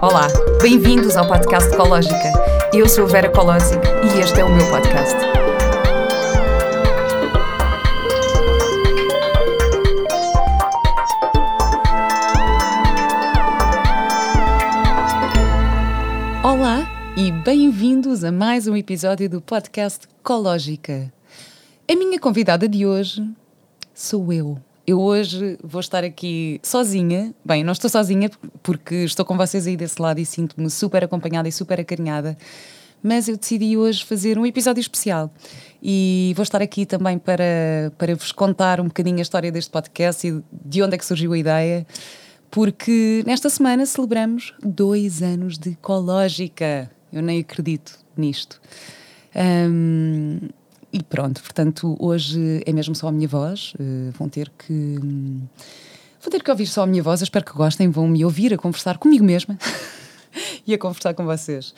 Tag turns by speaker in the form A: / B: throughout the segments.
A: Olá, bem-vindos ao podcast Ecológica. Eu sou Vera Colosic e este é o meu podcast. Olá e bem-vindos a mais um episódio do podcast Ecológica. A minha convidada de hoje sou eu. Eu hoje vou estar aqui sozinha. Bem, não estou sozinha porque estou com vocês aí desse lado e sinto-me super acompanhada e super acarinhada. Mas eu decidi hoje fazer um episódio especial e vou estar aqui também para, para vos contar um bocadinho a história deste podcast e de onde é que surgiu a ideia, porque nesta semana celebramos dois anos de Ecológica. Eu nem acredito nisto. Um, e pronto, portanto, hoje é mesmo só a minha voz. Uh, vão ter que. Um, vão ter que ouvir só a minha voz. Eu espero que gostem. Vão me ouvir a conversar comigo mesma e a conversar com vocês.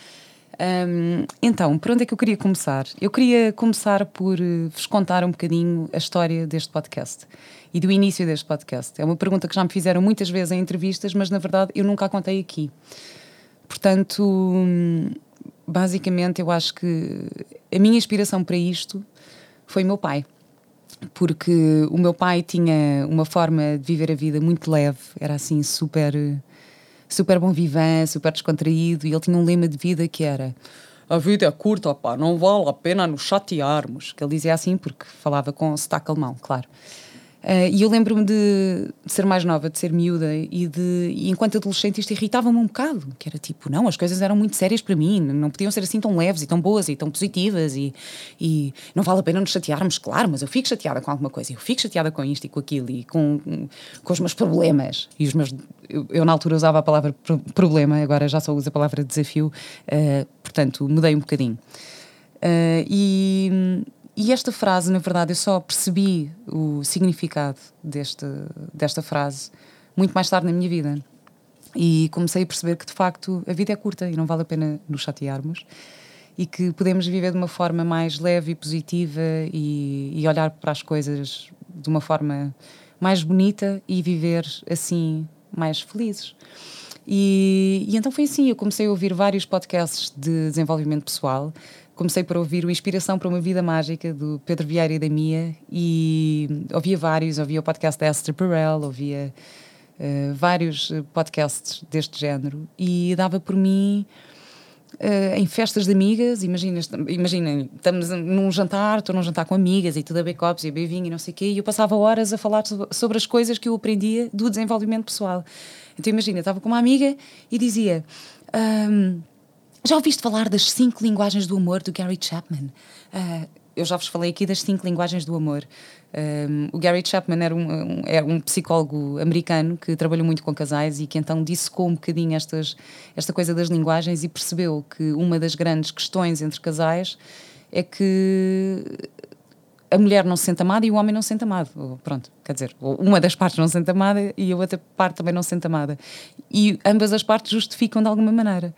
A: Um, então, por onde é que eu queria começar? Eu queria começar por uh, vos contar um bocadinho a história deste podcast e do início deste podcast. É uma pergunta que já me fizeram muitas vezes em entrevistas, mas na verdade eu nunca a contei aqui. Portanto. Um, basicamente, eu acho que a minha inspiração para isto foi o meu pai. Porque o meu pai tinha uma forma de viver a vida muito leve, era assim super, super bom vivant, super descontraído, e ele tinha um lema de vida que era a vida é curta, pá, não vale a pena nos chatearmos. Que ele dizia assim porque falava com sotaque alemão, claro. Uh, e eu lembro-me de, de, ser mais nova, de ser miúda, e, de, e enquanto adolescente isto irritava-me um bocado, que era tipo, não, as coisas eram muito sérias para mim, não podiam ser assim tão leves e tão boas e tão positivas, e, e não vale a pena nos chatearmos, claro, mas eu fico chateada com alguma coisa, eu fico chateada com isto e com aquilo, e com, com os meus problemas, e os meus, eu, eu na altura usava a palavra problema, agora já só uso a palavra desafio, uh, portanto, mudei um bocadinho. Uh, e e esta frase, na verdade, eu só percebi o significado deste, desta frase muito mais tarde na minha vida. E comecei a perceber que, de facto, a vida é curta e não vale a pena nos chatearmos e que podemos viver de uma forma mais leve e positiva e, e olhar para as coisas de uma forma mais bonita e viver assim mais felizes. E, e, então foi assim, eu comecei a ouvir vários podcasts de desenvolvimento pessoal comecei por ouvir o Inspiração para uma Vida Mágica do Pedro Vieira e da Mia e ouvia vários, ouvia o podcast da Esther Perel, ouvia uh, vários eh, podcasts deste género e dava por mim uh, em festas de amigas, imaginem, estamos num jantar, estou num jantar com amigas e tudo a backups e a beber vinho e não sei o quê, e eu passava horas a falar sobre as coisas que eu aprendia do desenvolvimento pessoal. Então imagina, estava com uma amiga e dizia... Um, já ouviste falar das cinco linguagens do amor do Gary Chapman? Uh, eu já vos falei aqui das cinco linguagens do amor. Um, o Gary Chapman era um, um, é um psicólogo americano que trabalhou muito com casais e que então dissecou um bocadinho estas, esta coisa das linguagens e percebeu que uma das grandes questões entre casais é que a mulher não se sente amada e o homem não se sente amado. Pronto, quer dizer, uma das partes não se sente amada e a outra parte também não se sente amada. E ambas as partes justificam de alguma maneira.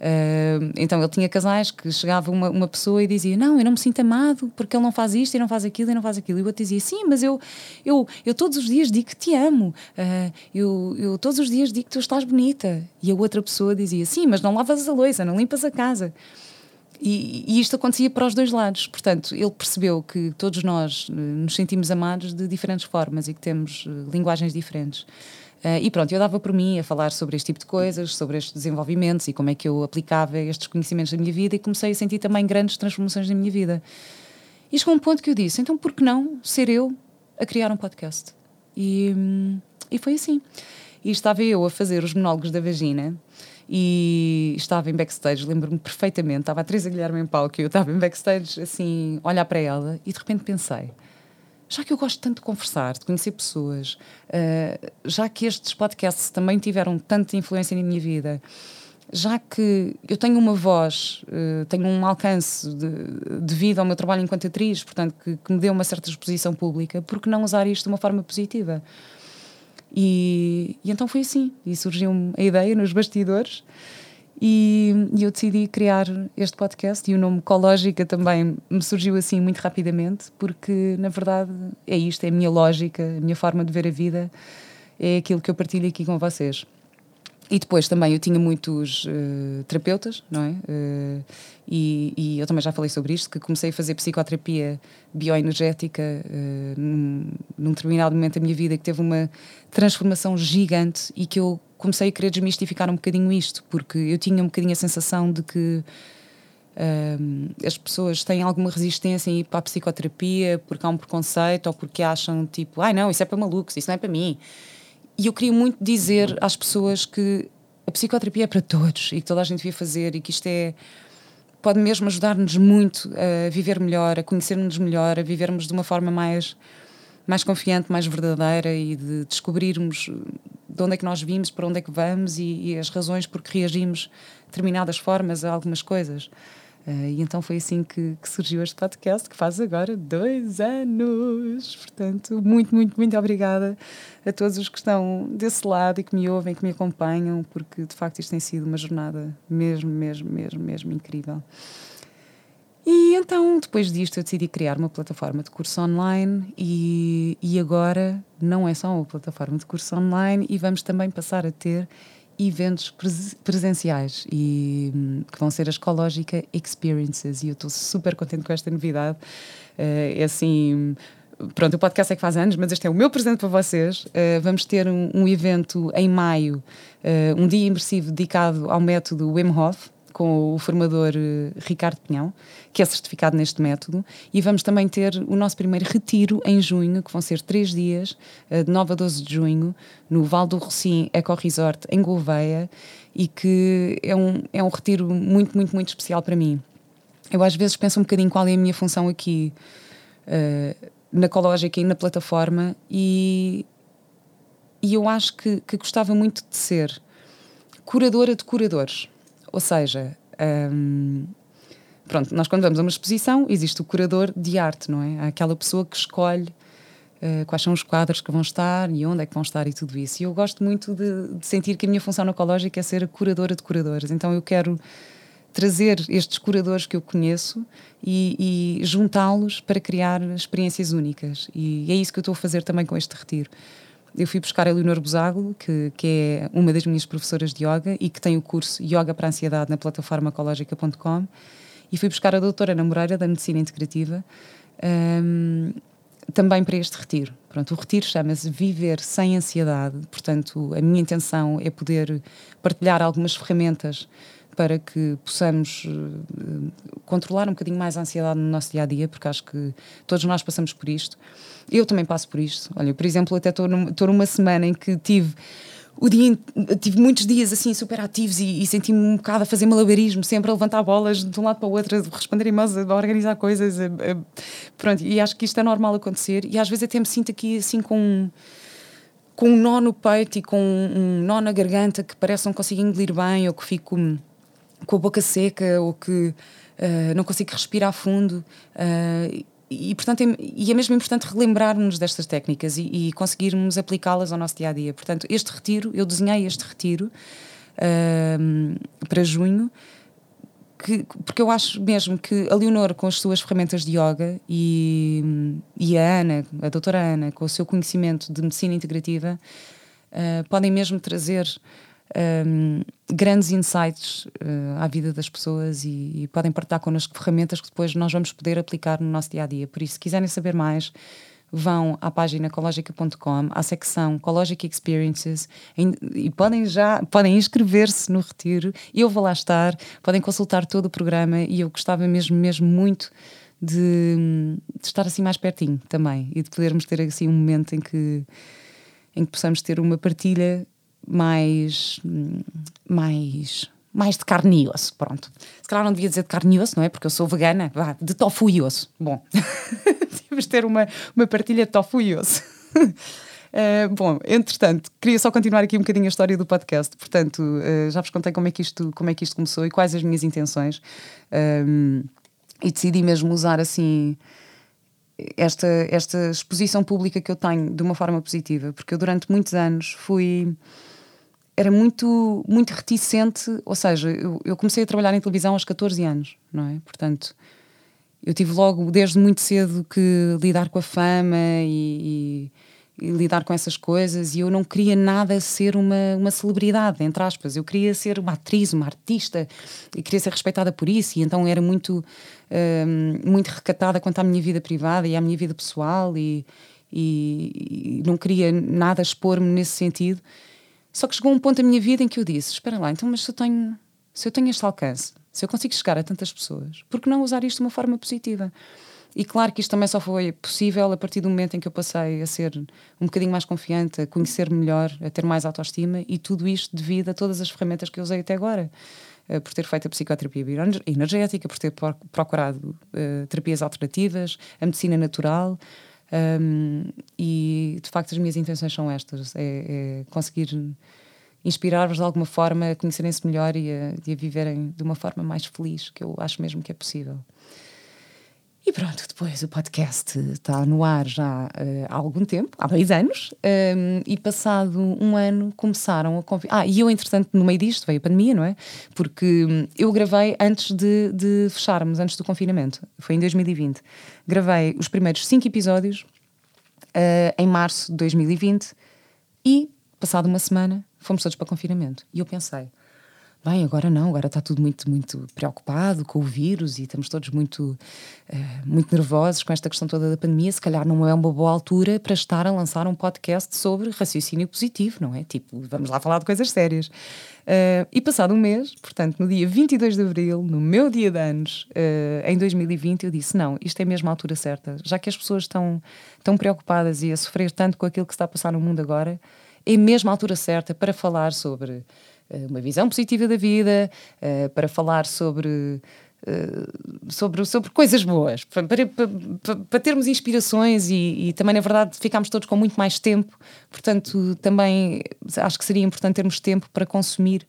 A: Uh, então ele tinha casais que chegava uma, uma pessoa e dizia: Não, eu não me sinto amado porque ele não faz isto e não faz aquilo e não faz aquilo. E o outro dizia: Sim, mas eu, eu, eu todos os dias digo que te amo, uh, eu, eu todos os dias digo que tu estás bonita. E a outra pessoa dizia: Sim, mas não lavas a louça, não limpas a casa. E, e, isto acontecia para os dois lados. Portanto, ele percebeu que todos nós uh, nos sentimos amados de diferentes formas e que temos linguagens diferentes. Uh, e pronto, eu dava por mim a falar sobre este tipo de coisas, sobre estes desenvolvimentos e como é que eu aplicava estes conhecimentos na minha vida e comecei a sentir também grandes transformações na minha vida. E chegou um ponto que eu disse: então por que não ser eu a criar um podcast? E, e foi assim. E estava eu a fazer os monólogos da vagina e estava em backstage, lembro-me perfeitamente, estava a Teresa Guilherme em palco e eu estava em backstage, assim, olhar para ela e de repente pensei já que eu gosto tanto de conversar, de conhecer pessoas, uh, já que estes podcasts também tiveram tanta influência na minha vida, já que eu tenho uma voz, uh, tenho um alcance de, devido ao meu trabalho enquanto atriz, portanto, que, que, me deu uma certa exposição pública, por que não usar isto de uma forma positiva? E, e então foi assim, e surgiu a ideia nos bastidores. E, e, eu decidi criar este podcast e o nome Cológica também me surgiu assim muito rapidamente, porque na verdade é isto, é a minha lógica, a minha forma de ver a vida, é aquilo que eu partilho aqui com vocês. E depois também eu tinha muitos uh, terapeutas, não é? Uh, e, e, eu também já falei sobre isto, que comecei a fazer psicoterapia bioenergética uh, num, num determinado momento da minha vida que teve uma transformação gigante e que eu comecei a querer desmistificar um bocadinho isto, porque eu tinha um bocadinho a sensação de que as pessoas têm alguma resistência em ir para a psicoterapia porque há um preconceito ou porque acham tipo, ai ah, não, isso é para malucos, isso não é para mim. E eu queria muito dizer às pessoas que a psicoterapia é para todos e que toda a gente devia fazer e que isto é pode mesmo ajudar-nos muito a viver melhor, a conhecer-nos melhor, a vivermos de uma forma mais mais confiante, mais verdadeira e de descobrirmos de onde é que nós vimos, para onde é que vamos e, e as razões por que reagimos de determinadas formas a algumas coisas. Uh, e então foi assim que, que, surgiu este podcast, que faz agora dois anos. Portanto, muito, muito, muito obrigada a todos os que estão desse lado e que me ouvem, que me acompanham, porque de facto isto tem sido uma jornada mesmo, mesmo, mesmo, mesmo incrível. E então, depois disto, eu decidi criar uma plataforma de curso online e, e agora não é só uma plataforma de curso online e vamos também passar a ter eventos presenciais e que vão ser a Escológica Experiences e eu estou super contente com esta novidade. Uh, é assim, pronto, o podcast é que faz anos, mas este é o meu presente para vocês. Uh, vamos ter um, um, evento em maio, uh, um dia imersivo dedicado ao método Wim Hof, com o formador uh, Ricardo Pinhão, que é certificado neste método, e vamos também ter o nosso primeiro retiro em junho, que vão ser três dias, uh, de 9 a 12 de junho, no Val do Rocim Eco Resort, em Gouveia, e que é um, é um retiro muito, muito, muito especial para mim. Eu às vezes penso um bocadinho qual é a minha função aqui, uh, na Ecológica e na plataforma, e, e eu acho que, que gostava muito de ser curadora de curadores ou seja, um, pronto, nós quando vamos a uma exposição, existe o curador de arte, não é? Há aquela pessoa que escolhe uh, quais são os quadros que vão estar e onde é que vão estar e tudo isso. E eu gosto muito de, de sentir que a minha função ecológica é ser a curadora de curadores. Então eu quero trazer estes curadores que eu conheço e, e juntá-los para criar experiências únicas. E é isso que eu estou a fazer também com este retiro eu fui buscar a Leonor Busago, que, que é uma das minhas professoras de yoga e que tem o curso Yoga para Ansiedade na plataforma ecológica.com e fui buscar a doutora Ana Moreira, da Medicina Integrativa, um, também para este retiro. Pronto, o retiro chama-se Viver Sem Ansiedade, portanto, a minha intenção é poder partilhar algumas ferramentas para que possamos uh, controlar um bocadinho mais a ansiedade no nosso dia a dia, porque acho que todos nós passamos por isto. Eu também passo por isto. Olha, por exemplo, até estou numa semana em que tive o dia tive muitos dias assim super ativos e, e senti-me um bocado a fazer malabarismo, sempre a levantar bolas de um lado para o outro, a responder e-mails, a organizar coisas. A, a, pronto, e acho que isto é normal acontecer. E às vezes até me sinto aqui assim com com um nó no peito e com um nó na garganta que parece que não consigo engolir bem ou que fico com a boca seca ou que uh, não consigo respirar fundo. Uh, e, portanto, é, e é mesmo importante relembrarmos destas técnicas e, e conseguirmos aplicá-las ao nosso dia a dia. Portanto, este retiro, eu desenhei este retiro uh, para junho, que, porque eu acho mesmo que a Leonor, com as suas ferramentas de yoga, e, e a Ana, a doutora Ana, com o seu conhecimento de medicina integrativa, podem mesmo trazer um, grandes insights uh, à vida das pessoas e, e, podem partilhar connosco ferramentas que depois nós vamos poder aplicar no nosso dia a dia. Por isso, se quiserem saber mais, vão à página ecologica.com, à secção Ecologic Experiences e podem já podem inscrever-se no retiro. Eu vou lá estar, podem consultar todo o programa e eu gostava mesmo, mesmo muito. De, de estar assim mais pertinho também e de podermos ter assim um momento em que em que possamos ter uma partilha mais. mais mais de carne e osso, pronto. Se calhar não devia dizer de carne e osso, não é? Porque eu sou vegana, Vá, de tofu e osso. Bom, temos de ter uma, uma partilha de tofu e osso. Uh, bom, entretanto, queria só continuar aqui um bocadinho a história do podcast. Portanto, uh, já vos contei como é, que isto, como é que isto começou e quais as minhas intenções. Um, e decidi mesmo usar assim esta, esta exposição pública que eu tenho de uma forma positiva, porque eu durante muitos anos fui era muito, muito reticente, ou seja, eu, eu, comecei a trabalhar em televisão aos 14 anos, não é? Portanto, eu tive logo, desde muito cedo, que lidar com a fama e, lidar com essas coisas e eu não queria nada ser uma, uma celebridade, entre aspas. Eu queria ser uma atriz, uma artista e queria ser respeitada por isso. E então era muito, um, muito recatada quanto à minha vida privada e à minha vida pessoal e, e, e não queria nada expor-me nesse sentido. Só que chegou um ponto da minha vida em que eu disse: Espera lá, então, mas se eu tenho, se eu tenho este alcance, se eu consigo chegar a tantas pessoas, por que não usar isto de uma forma positiva? E claro que isto também só foi possível a partir do momento em que eu passei a ser um bocadinho mais confiante, a conhecer-me melhor, a ter mais autoestima e tudo isto devido a todas as ferramentas que eu usei até agora. Uh, por ter feito a psicoterapia energética, por ter procurado uh, terapias alternativas, a medicina natural. Um, e de facto, as minhas intenções são estas: é, é conseguir inspirar-vos de alguma forma a conhecerem-se melhor e a, e a viverem de uma forma mais feliz, que eu acho mesmo que é possível. E pronto, depois o podcast está no ar já uh, há algum tempo, há dois anos, um, ehm, e passado um ano começaram a convidar. Ah, e eu, entretanto, no meio disto veio a pandemia, não é? Porque hum, eu gravei antes de, de fecharmos, antes do confinamento, foi em 2020. Gravei os primeiros cinco episódios uh, em março de 2020 e, passado uma semana, fomos todos para confinamento. E eu pensei bem, agora não, agora está tudo muito, muito preocupado com o vírus e estamos todos muito, uh, muito nervosos com esta questão toda da pandemia. Se calhar não é uma boa altura para estar a lançar um podcast sobre raciocínio positivo, não é? Tipo, vamos lá falar de coisas sérias. Uh, e passado um mês, portanto, no dia 22 de abril, no meu dia de anos, uh, em 2020, eu disse: não, isto é mesmo a altura certa. Já que as pessoas estão tão preocupadas e a sofrer tanto com aquilo que está a passar no mundo agora, é mesmo a altura certa para falar sobre uma visão positiva da vida, uh, para falar sobre, uh, sobre, sobre coisas boas, para, para, para, termos inspirações e, e, também, na verdade, ficámos todos com muito mais tempo. Portanto, também acho que seria importante termos tempo para consumir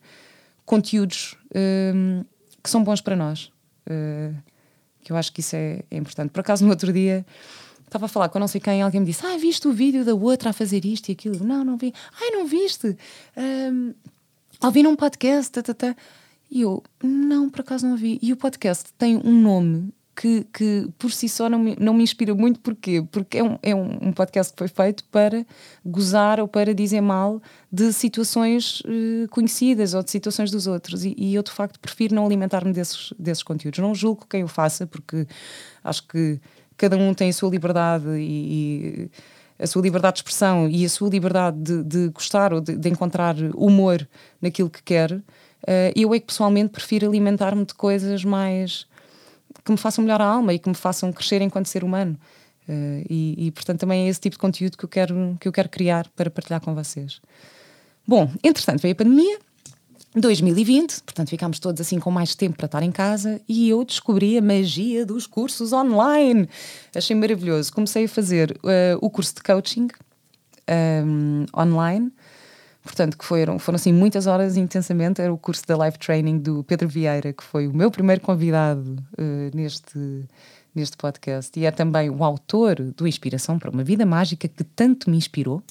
A: conteúdos uh, que são bons para nós. que eu acho que isso é, é importante. Por acaso, no outro dia estava a falar com não sei quem, alguém me disse: Ah, viste o vídeo da outra a fazer isto e aquilo? Não, não vi. Ai, não viste? Um, ouvi num podcast. E eu, não, por acaso não ouvi. E o podcast tem um nome que, que por si só não me, não me inspira muito. Porquê? Porque é, um, é um, um podcast que foi feito para gozar ou para dizer mal de situações uh, conhecidas ou de situações dos outros. E, e eu, de facto, prefiro não alimentar-me desses, desses conteúdos. Não julgo quem o faça, porque acho que cada um tem a sua liberdade e, e a sua liberdade de expressão e a sua liberdade de, de gostar ou de, de, encontrar humor naquilo que quer, uh, eu é que pessoalmente prefiro alimentar-me de coisas mais que me façam melhor a alma e que me façam crescer enquanto ser humano. Uh, e, e, portanto também é esse tipo de conteúdo que eu quero que eu quero criar para partilhar com vocês. Bom, entretanto veio a pandemia, 2020, portanto ficámos todos assim com mais tempo para estar em casa e eu descobri a magia dos cursos online. Achei maravilhoso. Comecei a fazer uh, o curso de coaching um, online, portanto, que foram, foram assim muitas horas intensamente. Era o curso da Life Training do Pedro Vieira, que foi o meu primeiro convidado uh, neste, neste podcast e é também o autor do Inspiração para uma Vida Mágica, que tanto me inspirou.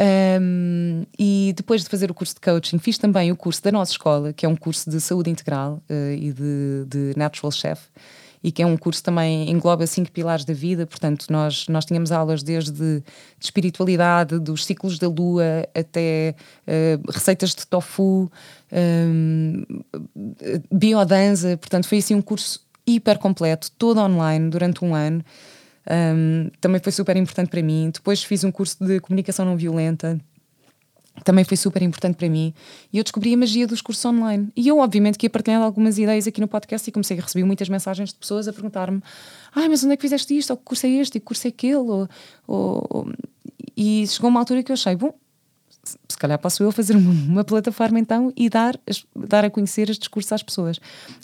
A: Um, e depois de fazer o curso de coaching, fiz também o curso da nossa escola, que é um curso de saúde integral uh, e de, de Natural Chef, e que é um curso também engloba cinco pilares da vida. Portanto, nós, nós tínhamos aulas desde de espiritualidade, dos ciclos da lua, até uh, receitas de tofu, um, biodança. Portanto, foi assim um curso hiper completo, todo online, durante um ano. Um, também foi super importante para mim. Depois fiz um curso de comunicação não violenta, também foi super importante para mim. E eu descobri a magia dos cursos online. E eu, obviamente, que ia partilhando algumas ideias aqui no podcast e comecei a receber muitas mensagens de pessoas a perguntar-me: ai, mas onde é que fizeste isto? Ou que curso é este? E que curso é aquele? Ou, ou... E chegou uma altura que eu achei: bom, se calhar posso eu fazer uma, uma, plataforma então e dar, dar a conhecer estes cursos às pessoas.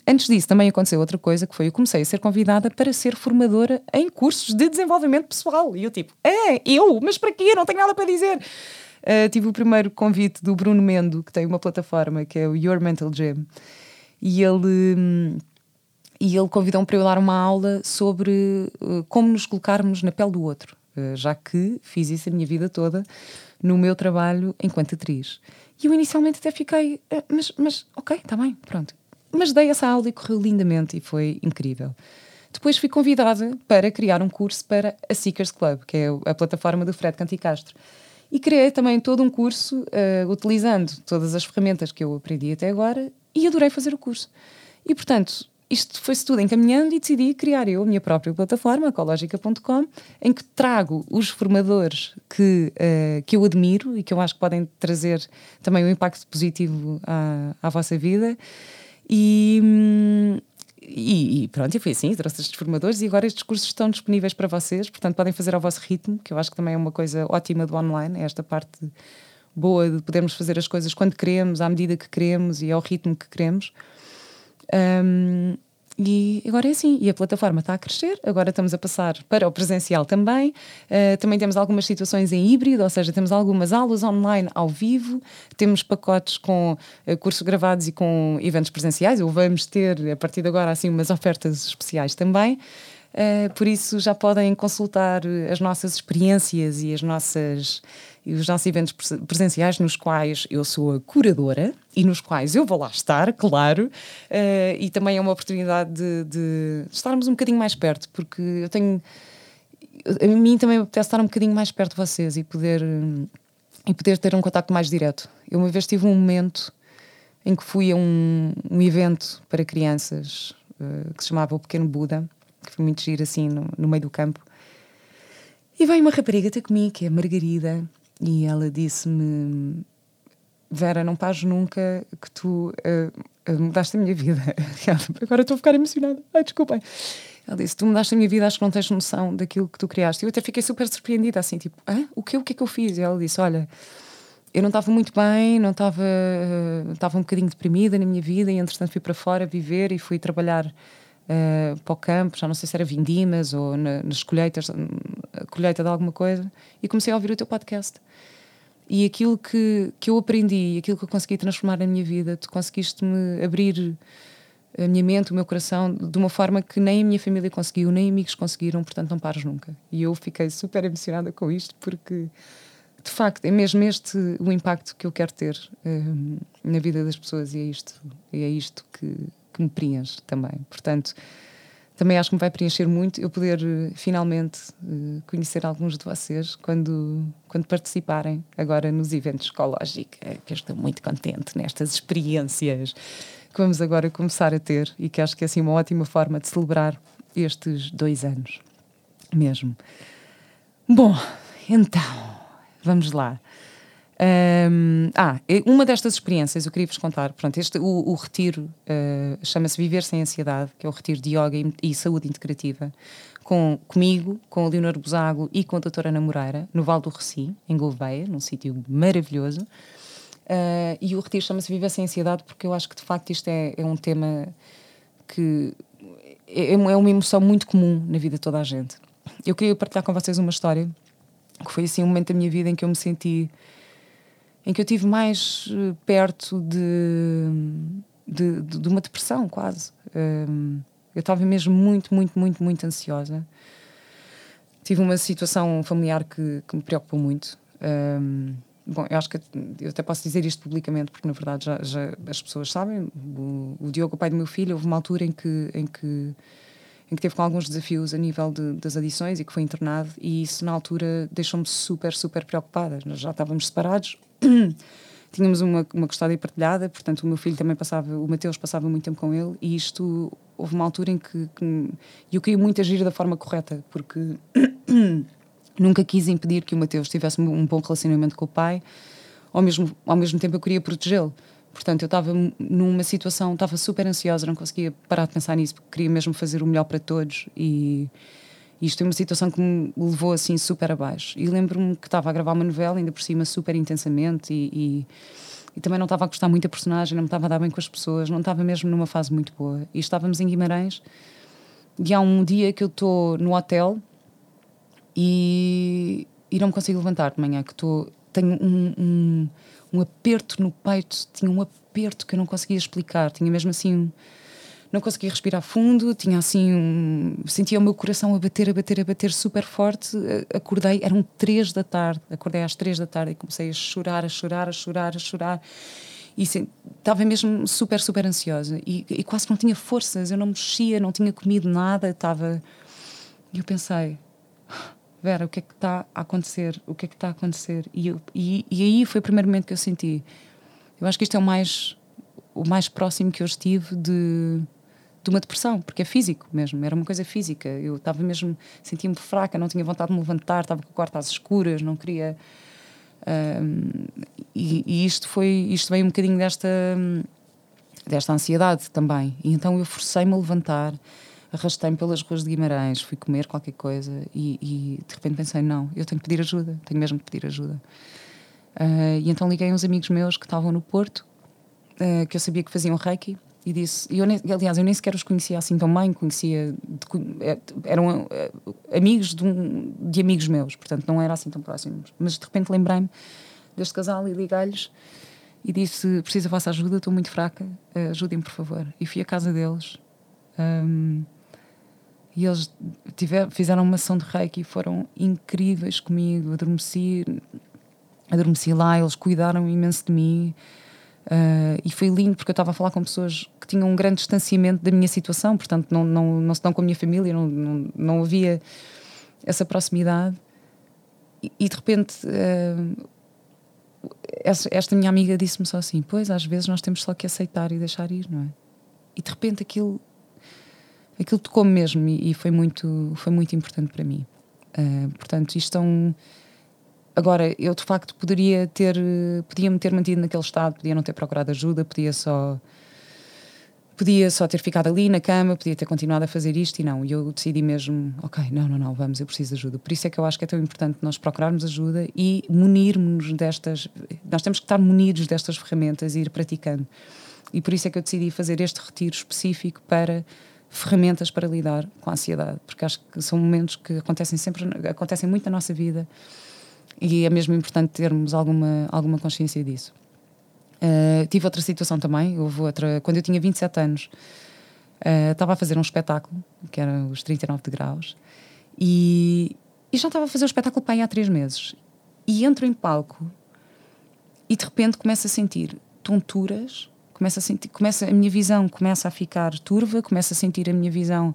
A: Antes disso, também aconteceu outra coisa que foi: eu comecei a ser convidada para ser formadora em cursos de desenvolvimento pessoal. E eu, tipo, é, eu? Mas para quê? Não tenho nada para dizer. Uh, tive o primeiro convite do Bruno Mendo, que tem uma plataforma que é o Your Mental Gym, e ele. E ele convidou-me para eu dar uma aula sobre uh, como nos colocarmos na pele do outro, uh, já que fiz isso a minha vida toda no meu trabalho enquanto atriz. E eu inicialmente até fiquei, eh, mas, mas ok, está bem, pronto. Mas dei essa aula e correu lindamente e foi incrível. depois fui convidada para criar um curso para a Seekers Club, que é a plataforma do Fred Canticastro. E criei também todo um curso uh, utilizando todas as ferramentas que eu aprendi até agora e adorei fazer o curso. E portanto, isto foi-se tudo encaminhando e decidi criar eu a minha própria plataforma, ecologica.com, em que trago os formadores que, uh, que eu admiro e que eu acho que podem trazer também um impacto positivo à, à vossa vida. E, hum, e, e, pronto, e foi assim, trouxe estes formadores e agora estes cursos estão disponíveis para vocês, portanto podem fazer ao vosso ritmo, que eu acho que também é uma coisa ótima do online, é esta parte boa de podermos fazer as coisas quando queremos, à medida que queremos e ao ritmo que queremos. Um, e agora é assim, e a plataforma está a crescer, agora estamos a passar para o presencial também. Uh, também temos algumas situações em híbrido, ou seja, temos algumas aulas online ao vivo, temos pacotes com uh, cursos gravados e com eventos presenciais, ou vamos ter a partir de agora assim umas ofertas especiais também. Uh, por isso já podem consultar as nossas experiências e as nossas e os nossos eventos presenciais nos quais eu sou a curadora e nos quais eu vou lá estar, claro, uh, e também é uma oportunidade de, de, estarmos um bocadinho mais perto, porque eu tenho. A mim também apetece estar um bocadinho mais perto de vocês e poder, e poder ter um contato mais direto. Eu uma vez tive um momento em que fui a um, um evento para crianças uh, que se chamava O Pequeno Buda, que foi muito giro assim no, no meio do campo. E veio uma rapariga ter comigo, que é a Margarida, e ela disse-me: Vera, não pares nunca que tu uh, mudaste a minha vida. Agora estou a ficar emocionada. Ai, desculpem. Ela disse: Tu mudaste a minha vida, acho que não tens noção daquilo que tu criaste. Eu até fiquei super surpreendida, assim, tipo: Hã? O que, o que é que eu fiz? E ela disse: Olha, eu não estava muito bem, não estava. Estava um bocadinho deprimida na minha vida e, entretanto, fui para fora viver e fui trabalhar uh, para o campo, já não sei se era vindimas ou na, nas colheitas, colheita de alguma coisa, e comecei a ouvir o teu podcast. E aquilo que, que eu aprendi, aquilo que eu consegui transformar na minha vida, tu conseguiste-me abrir a minha mente, o meu coração, de uma forma que nem a minha família conseguiu, nem amigos conseguiram, portanto não pares nunca. E eu fiquei super emocionada com isto, porque de facto é mesmo este o impacto que eu quero ter um, eh, na vida das pessoas e é isto, e é isto que, que me preenche também. Portanto, também acho que me vai preencher muito eu poder uh, finalmente uh, conhecer alguns de vocês quando, quando participarem agora nos eventos ecológicos, que eu estou muito contente nestas experiências que vamos agora começar a ter e que acho que é assim uma ótima forma de celebrar estes dois anos mesmo. Bom, então, vamos lá. Um, ah, uma destas experiências eu queria vos contar. Pronto, este, o, o retiro uh, chama-se Viver Sem Ansiedade, que é o retiro de yoga e, e, saúde integrativa, com, comigo, com o Leonor Busago e com a doutora Ana Moreira, no Val do Reci, em Gouveia, num sítio maravilhoso. Uh, e o retiro chama-se Viver Sem Ansiedade porque eu acho que de facto isto é, é um tema que é, é uma emoção muito comum na vida de toda a gente. Eu queria partilhar com vocês uma história que foi assim um momento da minha vida em que eu me senti em que eu tive mais eh, perto de, de, de uma depressão, quase. Um, eu estava mesmo muito, muito, muito, muito ansiosa. Tive uma situação familiar que, que me preocupou muito. Um, bom, eu acho que eu até posso dizer isto publicamente, porque na verdade já, já as pessoas sabem. O, o, Diogo, o pai do meu filho, houve uma altura em que, em que, em que teve com alguns desafios a nível de, das adições e que foi internado, e isso na altura deixou-me super, super preocupada. Nós já estávamos separados, tínhamos uma, uma custódia partilhada, portanto o meu filho também passava, o Mateus passava muito tempo com ele e isto, houve uma altura em que, que eu queria muito agir da forma correta, porque nunca quis impedir que o Mateus tivesse um bom relacionamento com o pai, ao mesmo, ao mesmo tempo eu queria protegê-lo. Portanto, eu estava numa situação, estava super ansiosa, não conseguia parar de pensar nisso, porque queria mesmo fazer o melhor para todos e isto é uma situação que me levou assim super abaixo. E lembro-me que estava a gravar uma novela, ainda por cima super intensamente, e, e, e, também não estava a gostar muito da personagem, não me estava a dar bem com as pessoas, não estava mesmo numa fase muito boa. E estávamos em Guimarães, e há um dia que eu estou no hotel e, e não me consigo levantar de manhã, que estou. Tenho um, um, um aperto no peito, tinha um aperto que eu não conseguia explicar, tinha mesmo assim. Um, não conseguia respirar fundo, tinha assim um, sentia o meu coração a bater, a bater, a bater super forte. Acordei, eram três da tarde, acordei às três da tarde e comecei a chorar, a chorar, a chorar, a chorar. e estava mesmo super, super ansiosa e, e, quase não tinha forças, eu não mexia, não tinha comido nada, estava. E eu pensei, Vera, o que é que está a acontecer? O que é que está a acontecer? E, eu, e, e aí foi o primeiro momento que eu senti. Eu acho que isto é o mais, o mais próximo que eu estive de, de uma depressão, porque é físico mesmo, era uma coisa física. Eu estava mesmo, sentia-me fraca, não tinha vontade de me levantar, estava com o quarto às escuras, não queria. Um, e, e, isto foi, isto veio um bocadinho desta, desta ansiedade também. E então eu forcei-me a levantar, arrastei-me pelas ruas de Guimarães, fui comer qualquer coisa e, e, de repente pensei: não, eu tenho que pedir ajuda, tenho mesmo que pedir ajuda. Uh, e então liguei uns amigos meus que estavam no Porto, uh, que eu sabia que faziam reiki, e disse, eu nem, aliás, eu nem sequer os conhecia assim tão bem, conhecia, de, é, eram eh, amigos de, um, de, amigos meus, portanto não era assim tão próximos. Mas de repente lembrei-me deste casal e liguei-lhes e disse: Preciso da vossa ajuda, estou muito fraca, ajudem-me por favor. E fui à casa deles um, e eles fizeram uma ação de reiki e foram incríveis comigo. Adormeci, adormeci lá, eles cuidaram imenso de mim. Uh, e foi lindo porque eu estava a falar com pessoas que tinham um grande distanciamento da minha situação, portanto, não, não, não se dão com a minha família, não, não, não havia essa proximidade. E, e de repente, uh, esta, esta minha amiga disse-me só assim: Pois, às vezes nós temos só que aceitar e deixar ir, não é? E de repente aquilo, aquilo tocou-me mesmo e, foi, muito, foi muito importante para mim. Uh, portanto, isto um Agora, eu de facto poderia ter, podia-me ter mantido naquele estado, podia não ter procurado ajuda, podia só podia só ter ficado ali na cama, podia ter continuado a fazer isto e não. E eu decidi mesmo, ok, não, não, não, vamos, eu preciso de ajuda. Por isso é que eu acho que é tão importante nós procurarmos ajuda e munirmos destas. Nós temos que estar munidos destas ferramentas e ir praticando. E por isso é que eu decidi fazer este retiro específico para ferramentas para lidar com a ansiedade, porque acho que são momentos que acontecem sempre, acontecem muito na nossa vida e é mesmo importante termos alguma, alguma consciência disso. Uh, tive outra situação também, houve outra, quando eu tinha 27 anos, uh, estava a fazer um espetáculo, que era os 39 de graus, e, e já estava a fazer o espetáculo para aí há três meses. E entro em palco e de repente começo a sentir tonturas, começo a sentir, começa, a minha visão começa a ficar turva, começo a sentir a minha visão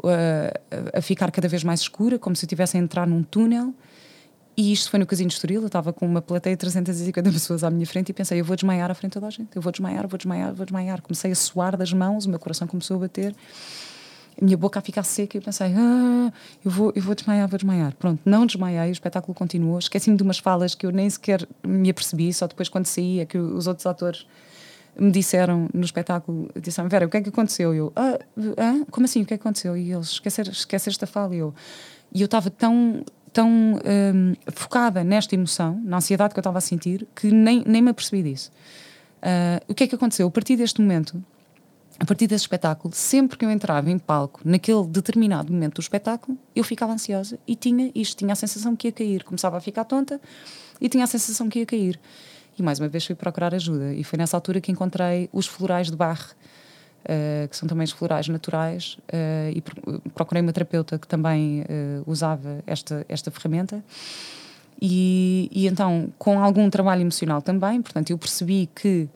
A: uh, a ficar cada vez mais escura, como se eu estivesse a entrar num túnel. E isto foi no Casino de Estoril, eu estava com uma plateia de 350 pessoas à minha frente e pensei, eu vou desmaiar à frente de toda a gente, eu vou desmaiar, vou desmaiar, vou desmaiar. Comecei a suar das mãos, o meu coração começou a bater, a minha boca a ficar seca e eu pensei, ah, eu vou, eu vou desmaiar, vou desmaiar. Pronto, não desmaiei, o espetáculo continuou, esqueci-me de umas falas que eu nem sequer me apercebi, só depois quando saía que os outros atores me disseram no espetáculo, disseram, Vera, o que é que aconteceu? E eu, ah, como assim, o que é que aconteceu? E eles, esqueceram, esqueceram esta fala e eu... E eu estava tão tão um, focada nesta emoção, na ansiedade que eu estava a sentir, que nem, nem me apercebi disso. Uh, o que é que aconteceu? A partir deste momento, a partir desse espetáculo, sempre que eu entrava em palco, naquele determinado momento do espetáculo, eu ficava ansiosa e tinha isto, tinha a sensação que ia cair. Começava a ficar tonta e tinha a sensação que ia cair. Mais uma vez fui procurar ajuda. E foi nessa altura que encontrei os florais de Barre, uh, que são também os florais naturais, uh, e procurei uma terapeuta que também uh, usava esta, esta ferramenta. E, e então, com algum trabalho emocional também, portanto, eu percebi que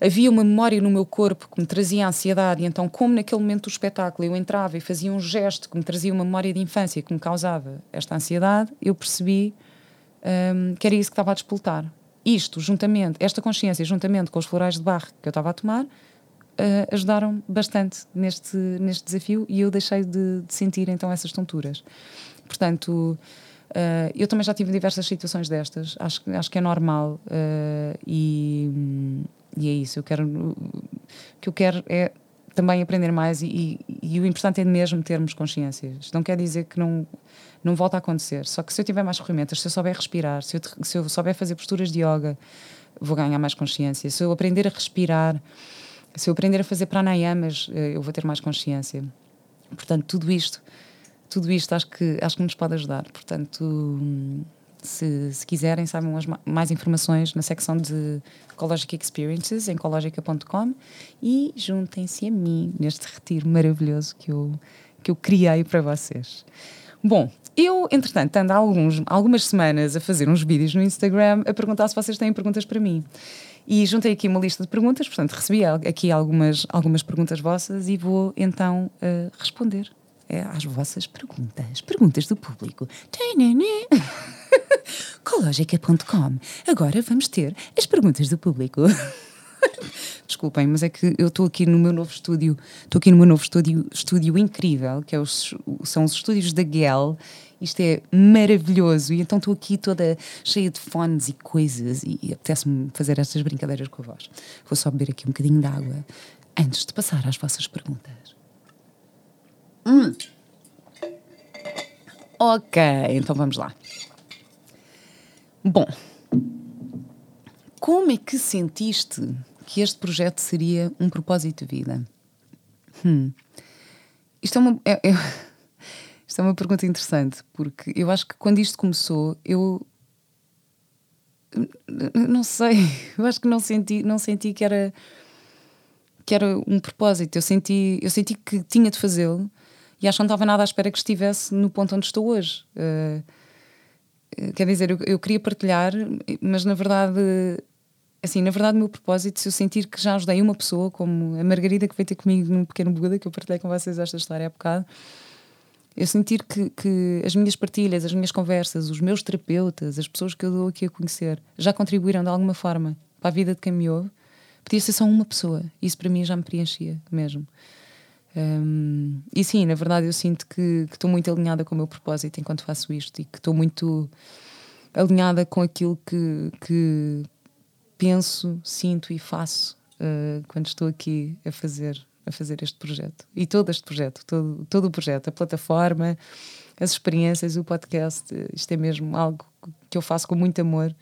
A: havia uma memória no meu corpo que me trazia ansiedade, e então, como naquele momento do espetáculo eu entrava e fazia um gesto que me trazia uma memória de infância que me causava esta ansiedade, eu percebi um, que era isso que estava a despoltar. Isto, juntamente, esta consciência, juntamente com os florais de barro que eu estava a tomar, uh, ajudaram bastante neste, neste desafio e eu deixei de, de sentir então essas tonturas. Portanto, uh, eu também já tive diversas situações destas, acho, acho que é normal uh, e, e é isso. Eu quero, o que eu quero é também aprender mais e, e, e, o importante é mesmo termos consciência. Isto não quer dizer que não, não volta a acontecer, só que se eu tiver mais ferramentas, se eu souber respirar, se eu, se eu souber fazer posturas de yoga, vou ganhar mais consciência. Se eu aprender a respirar, se eu aprender a fazer pranayamas, eh, eu vou ter mais consciência. Portanto, tudo isto, tudo isto acho que, acho que nos pode ajudar. Portanto, se, se quiserem, saibam as, mais informações na secção de Ecologic Experiences em ecologica.com e juntem-se a mim neste retiro maravilhoso que eu, que eu criei para vocês. Bom, eu, entretanto, ando há alguns, algumas semanas a fazer uns vídeos no Instagram a perguntar se vocês têm perguntas para mim. E juntei aqui uma lista de perguntas, portanto, recebi aqui algumas, algumas perguntas vossas e vou então uh, responder é, às vossas perguntas. Perguntas do público. Cológica.com. Agora vamos ter as perguntas do público. Desculpem, mas é que eu estou aqui no meu novo estúdio, estou aqui no meu novo estúdio, estúdio incrível, que é os, são os estúdios da Guel. Isto é maravilhoso. E então estou aqui toda cheia de fones e coisas e, e apetece-me fazer estas brincadeiras com a voz. Vou só beber aqui um bocadinho de água antes de passar às vossas perguntas. Hum. Ok, então vamos lá. Bom, como é que sentiste que este projeto seria um propósito de vida? Hum. Isto é uma, é, é, isto é uma pergunta interessante, porque eu acho que quando isto começou, eu não sei, eu acho que não senti, não senti que era que era um propósito. Eu senti, eu senti que tinha de fazê-lo e acho que não estava nada à espera que estivesse no ponto onde estou hoje. Uh, quer dizer, eu, eu, queria partilhar, mas na verdade assim, na verdade, o meu propósito, se eu sentir que já ajudei uma pessoa, como a Margarida que veio ter comigo num pequeno Buda, que eu partilhei com vocês esta história há bocado, eu sentir que, que as minhas partilhas, as minhas conversas, os meus terapeutas, as pessoas que eu dou aqui a conhecer, já contribuíram de alguma forma para a vida de quem me ouve, podia ser só uma pessoa. Isso para mim já me preenchia mesmo. Um, e sim, na verdade, eu sinto que estou muito alinhada com o meu propósito enquanto faço isto e que estou muito alinhada com aquilo que, que, penso, sinto e faço uh, quando estou aqui a fazer, a fazer este projeto. E todo este projeto, todo, todo o projeto, a plataforma, as experiências, o podcast, isto é mesmo algo que eu faço com muito amor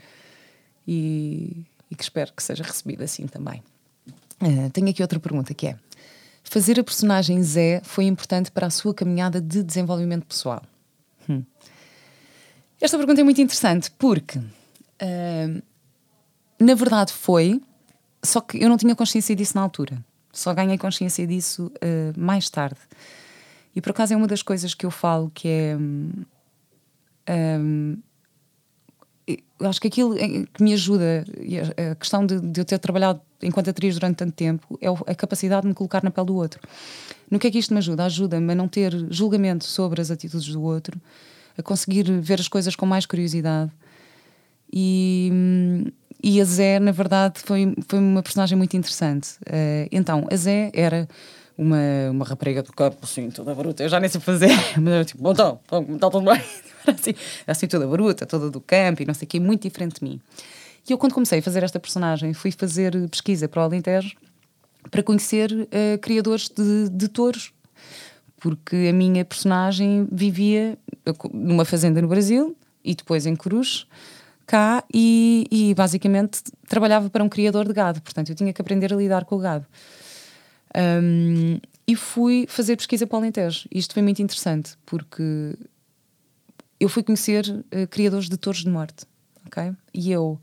A: e, e que espero que seja recebido assim também. Uh, tenho aqui outra pergunta que é: fazer a personagem Zé foi importante para a sua caminhada de desenvolvimento pessoal? Hum. Esta pergunta é muito interessante porque uh, na verdade foi, só que eu não tinha consciência disso na altura. Só ganhei consciência disso uh, mais tarde. E por acaso é uma das coisas que eu falo que é. Um, um, eu acho que aquilo que me ajuda, a questão de, de, eu ter trabalhado enquanto atriz durante tanto tempo, é a capacidade de me colocar na pele do outro. No que é que isto me ajuda? Ajuda-me a não ter julgamento sobre as atitudes do outro, a conseguir ver as coisas com mais curiosidade e, hum, e a Zé, na verdade, foi, foi uma personagem muito interessante. Uh, então, a Zé era uma, uma rapariga do campo, assim, toda bruta. Eu já nem sei fazer, mas era tipo, bom, então, está tudo bem. Assim, assim, toda bruta, toda do campo e não sei o quê, muito diferente de mim. E eu, quando comecei a fazer esta personagem, fui fazer pesquisa para o Alentejo para conhecer uh, criadores de, de touros. Porque a minha personagem vivia numa fazenda no Brasil e depois em Cruz cá e, e, basicamente trabalhava para um criador de gado, portanto eu tinha que aprender a lidar com o gado. Um, e fui fazer pesquisa para o Alentejo. Isto foi muito interessante porque eu fui conhecer uh, criadores de touros de morte, ok? E eu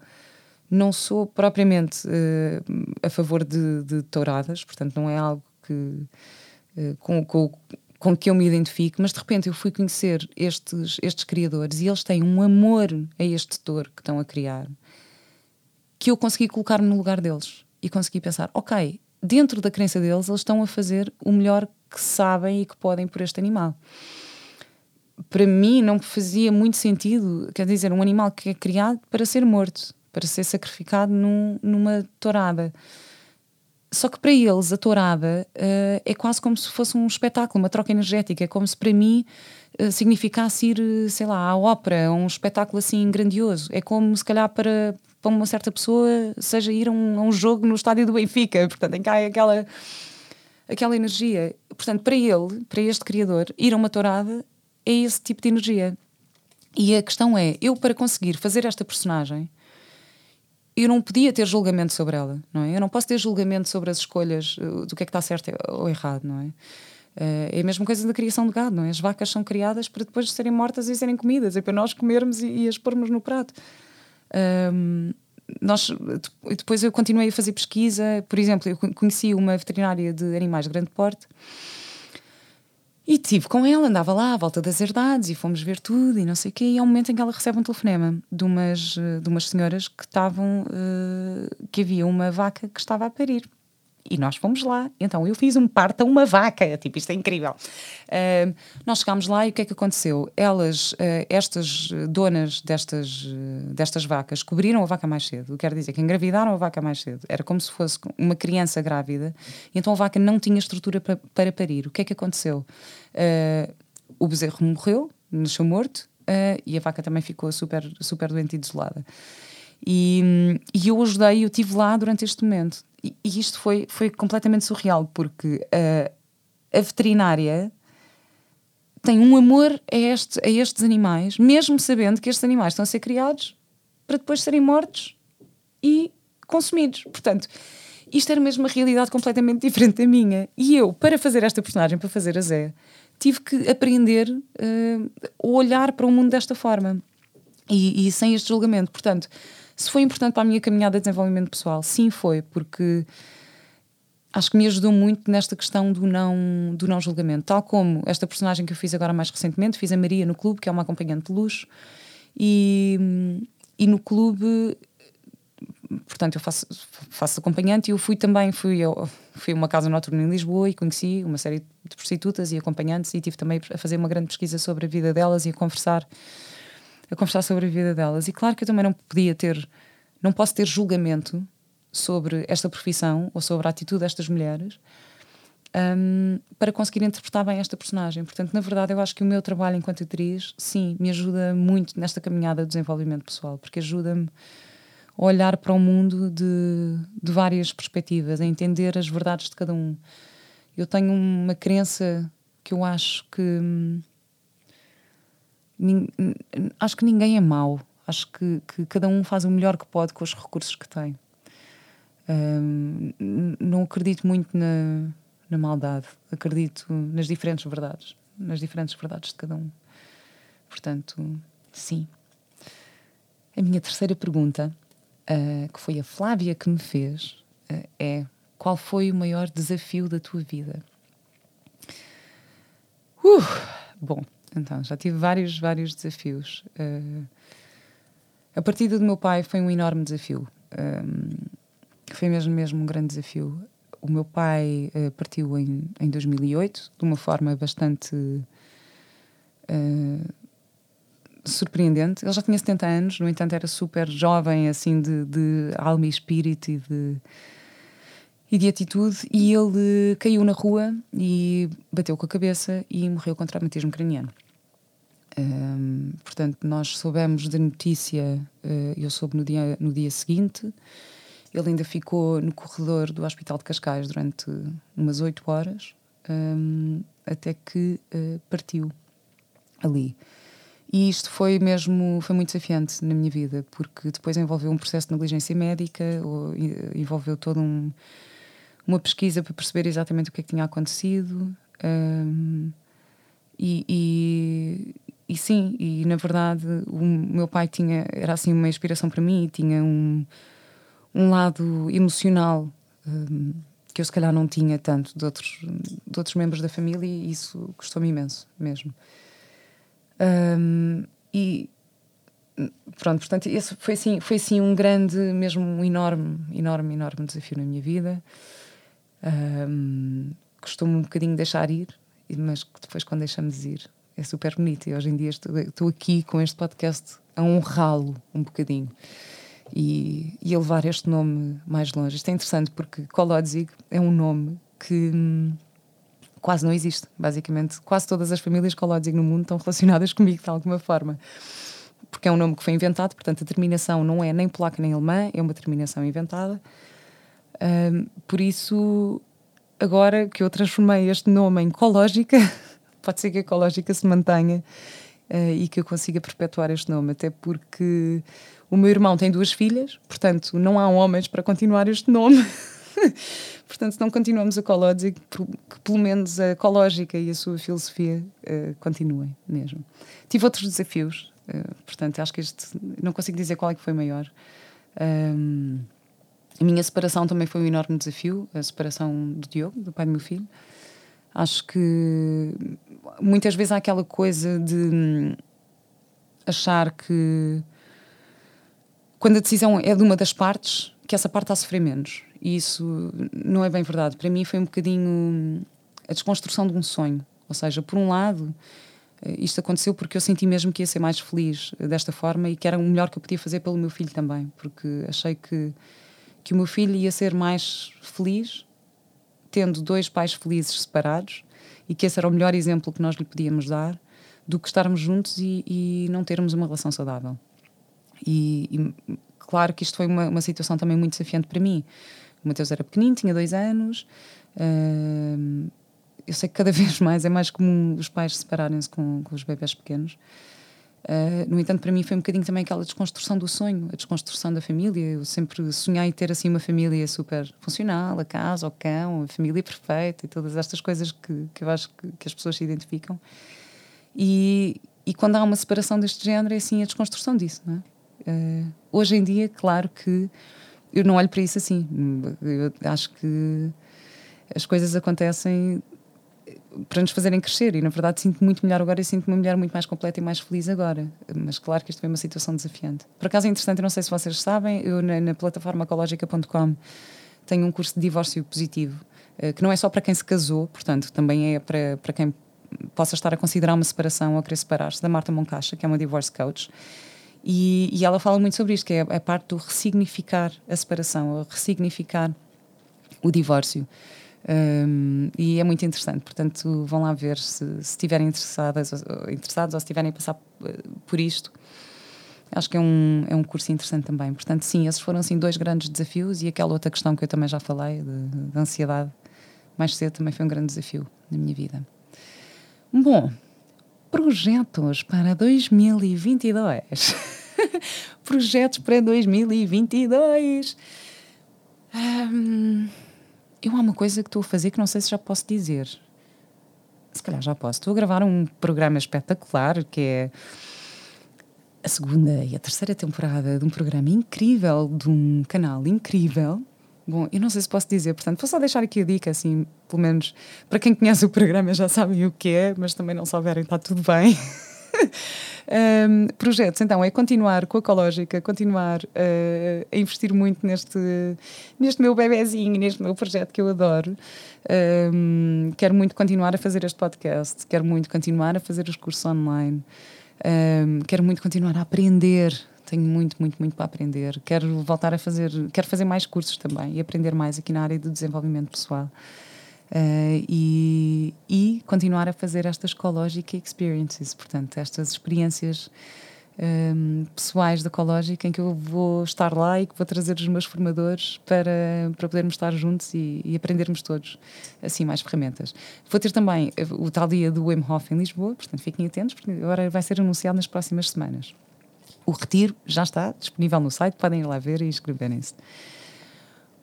A: não sou propriamente uh, a favor de, de touradas, portanto não é algo que uh, com, com, com que eu me identifico, mas de repente eu fui conhecer estes, estes criadores e eles têm um amor a este touro que estão a criar que eu consegui colocar-me no lugar deles e consegui pensar, ok, dentro da crença deles, eles estão a fazer o melhor que sabem e que podem por este animal. Para mim não fazia muito sentido, quer dizer, um animal que é criado para ser morto, para ser sacrificado num, numa tourada. Só que para eles a tourada uh, é quase como se fosse um espetáculo, uma troca energética. É como se para mim uh, significasse ir, eh, sei lá, à ópera, a um espetáculo assim grandioso. É como se calhar para, para uma certa pessoa seja ir a um, a um jogo no estádio do Benfica. Portanto, em cá é aquela, aquela energia. Portanto, para ele, para este criador, ir a uma tourada é esse tipo de energia. E a questão é, eu para conseguir fazer esta personagem eu não podia ter julgamento sobre ela, não é? Eu não posso ter julgamento sobre as escolhas uh, do que é que está certo ou errado, não é? Uh, é a mesma coisa da criação de gado, não é? As vacas são criadas para depois serem mortas e serem comidas, é para nós comermos e, e as pormos no prato. Um, nós, depois eu continuei a fazer pesquisa, por exemplo, eu conheci uma veterinária de animais de grande porte E tive com ela, andava lá à volta das herdades e fomos ver tudo e não sei o quê. E há um momento em que ela recebe um telefonema de umas, de umas senhoras que estavam. Uh, que havia uma vaca que estava a parir. E nós fomos lá. Então eu fiz um parto a uma vaca. Tipo, isto é incrível. Uh, nós chegámos lá e o que é que aconteceu? Elas, uh, estas donas destas, uh, destas vacas, cobriram a vaca mais cedo. Quer dizer que engravidaram a vaca mais cedo. Era como se fosse uma criança grávida. Então a vaca não tinha estrutura para, para parir. O que é que aconteceu? o bezerro morreu, nasceu morto. e a vaca também ficou super, super doente e desolada. E, e eu ajudei, eu estive lá durante este momento. E, e isto foi, foi completamente surreal, porque uh, a veterinária tem um amor a, este, a estes animais, mesmo sabendo que estes animais estão a ser criados para depois serem mortos e consumidos. Portanto, isto era mesmo uma realidade completamente diferente da minha. E eu, para fazer esta personagem, para fazer a Zé, tive que aprender uh, a olhar para o mundo desta forma e, e sem este julgamento. Portanto, se foi importante para a minha caminhada de desenvolvimento pessoal, sim foi, porque acho que me ajudou muito nesta questão do não, do não julgamento. Tal como esta personagem que eu fiz agora mais recentemente, fiz a Maria no clube, que é uma acompanhante de luxo, e, e no clube, portanto, eu faço, faço acompanhante e eu fui também, fui, eu, fui a uma casa noturna em Lisboa e conheci uma série de prostitutas e acompanhantes e tive também a fazer uma grande pesquisa sobre a vida delas e a conversar a conversar sobre a vida delas. E claro que eu também não podia ter, não posso ter julgamento sobre esta profissão ou sobre a atitude destas mulheres um, para conseguir interpretar bem esta personagem. Portanto, na verdade, eu acho que o meu trabalho enquanto atriz, sim, me ajuda muito nesta caminhada de desenvolvimento pessoal, porque ajuda-me a olhar para o mundo de, de várias perspectivas, a entender as verdades de cada um. Eu tenho uma crença que eu acho que hum, acho que ninguém é mau. Acho que, que, cada um faz o melhor que pode com os recursos que tem. Um, não acredito muito na, na maldade. Acredito nas diferentes verdades. Nas diferentes verdades de cada um. Portanto, sim. A minha terceira pergunta, uh, que foi a Flávia que me fez, uh, é: qual foi o maior desafio da tua vida? Uh, bom, então, já tive vários, vários desafios. Uh, a partida do meu pai foi um enorme desafio. Um, foi mesmo, mesmo um grande desafio. O meu pai uh, partiu em, em 2008 de uma forma bastante uh, surpreendente. Ele já tinha 70 anos, no entanto, era super jovem, assim, de, de alma e espírito e de e de atitude, e ele caiu na rua e bateu com a cabeça e morreu com traumatismo craniano. Um, portanto, nós soubemos da notícia, uh, eu soube no dia, no dia seguinte. Ele ainda ficou no corredor do Hospital de Cascais durante umas oito horas, um, até que uh, partiu ali. E isto foi mesmo foi muito desafiante na minha vida, porque depois envolveu um processo de negligência médica, ou, envolveu toda um, uma pesquisa para perceber exatamente o que é que tinha acontecido. Um, e, e, e sim, e na verdade o meu pai tinha, era assim uma inspiração para mim, tinha um, um lado emocional um, que eu se calhar não tinha tanto de outros, de outros membros da família e isso custou-me imenso mesmo. Um, e pronto, portanto, esse foi assim, foi assim um grande, mesmo um enorme, enorme, enorme desafio na minha vida. Um, Custou-me um bocadinho deixar ir, mas depois quando deixamos ir é super bonito. E hoje em dia estou, estou aqui com este podcast a honrá-lo um bocadinho e, e a levar este nome mais longe. Isto é interessante porque Kolodzig é um nome que hum, quase não existe, basicamente. Quase todas as famílias Kolodzig no mundo estão relacionadas comigo de alguma forma. Porque é um nome que foi inventado, portanto a terminação não é nem polaca nem alemã, é uma terminação inventada. Um, por isso, agora que eu transformei este nome em Cológica, pode ser que a ecológica se mantenha uh, e que eu consiga perpetuar este nome, até porque o meu irmão tem duas filhas, portanto não há homens para continuar este nome. portanto, se não continuamos a Cológica, que pelo menos a ecológica e a sua filosofia uh, continuem mesmo. Tive outros desafios, uh, portanto, acho que este, não consigo dizer qual é que foi maior. Um, a minha separação também foi um enorme desafio, a separação do Diogo, do pai do meu filho. Acho que muitas vezes há aquela coisa de hum, achar que quando a decisão é de uma das partes, que essa parte está a sofrer menos. E isso não é bem verdade. Para mim foi um bocadinho hum, a desconstrução de um sonho. Ou seja, por um lado, eh, isto aconteceu porque eu senti mesmo que ia ser mais feliz desta forma e que era o melhor que eu podia fazer pelo meu filho também, porque achei que, que o meu filho ia ser mais feliz tendo dois pais felizes separados e que esse era o melhor exemplo que nós lhe podíamos dar do que estarmos juntos e, e não termos uma relação saudável. E, e claro que isto foi uma, uma, situação também muito desafiante para mim. O Mateus era pequenino, tinha dois anos. Uh, eu sei que cada vez mais é mais comum os pais separarem-se com, com, os bebés pequenos. Uh, no entanto, para mim foi um bocadinho também aquela desconstrução do sonho, a desconstrução da família. Eu sempre sonhei ter assim uma família super funcional, a casa, o cão, a família perfeita e todas estas coisas que, que eu acho que, que as pessoas se identificam. E, e, quando há uma separação deste género, é assim a desconstrução disso. Não é? uh, hoje em dia, claro que eu não olho para isso assim. Eu acho que as coisas acontecem para nos fazerem crescer. E na verdade sinto muito melhor agora e sinto-me uma mulher muito mais completa e mais feliz agora. Mas claro que isto foi uma situação desafiante. Por acaso é interessante, eu não sei se vocês sabem, eu na, na plataforma ecológica.com tenho um curso de divórcio positivo, uh, que não é só para quem se casou, portanto, também é para, para quem possa estar a considerar uma separação ou querer separar-se, da Marta Moncacha, que é uma divorce coach. E, e ela fala muito sobre isto, que é a parte do ressignificar a separação, ressignificar o divórcio. Um, e é muito interessante, portanto, vão lá ver se, estiverem interessadas, interessados ou se estiverem a passar eh, por isto. Acho que é um, é um curso interessante também. Portanto, sim, esses foram assim, dois grandes desafios e aquela outra questão que eu também já falei, da ansiedade, mais cedo também foi um grande desafio na minha vida. Bom, projetos para 2022. projetos para 2022. Um, eu há uma coisa que estou a fazer que não sei se já posso dizer. Se calhar já posso. Estou a gravar um programa espetacular que é a segunda e a terceira temporada de um programa incrível, de um canal incrível. Bom, eu não sei se posso dizer, portanto, vou só deixar aqui a dica, assim, pelo menos para quem conhece o programa já sabem o que é, mas também não souberem, está tudo bem. Um, projetos, então, é continuar com a Ecológica, continuar uh, a investir muito neste, neste meu bebezinho, neste meu projeto que eu adoro. Um, quero muito continuar a fazer este podcast, quero muito continuar a fazer os cursos online, um, quero muito continuar a aprender. Tenho muito, muito, muito para aprender. Quero voltar a fazer, quero fazer mais cursos também e aprender mais aqui na área do desenvolvimento pessoal. Uh, e, e, continuar a fazer estas Ecologic Experiences, portanto, estas experiências um, pessoais da Ecologic em que eu vou estar lá e que vou trazer os meus formadores para, para podermos estar juntos e, e aprendermos todos assim mais ferramentas. Vou ter também eh, o tal dia do Wim Hof em Lisboa, portanto, fiquem atentos, porque agora vai ser anunciado nas próximas semanas. O retiro já está disponível no site, podem ir lá ver e inscreverem-se.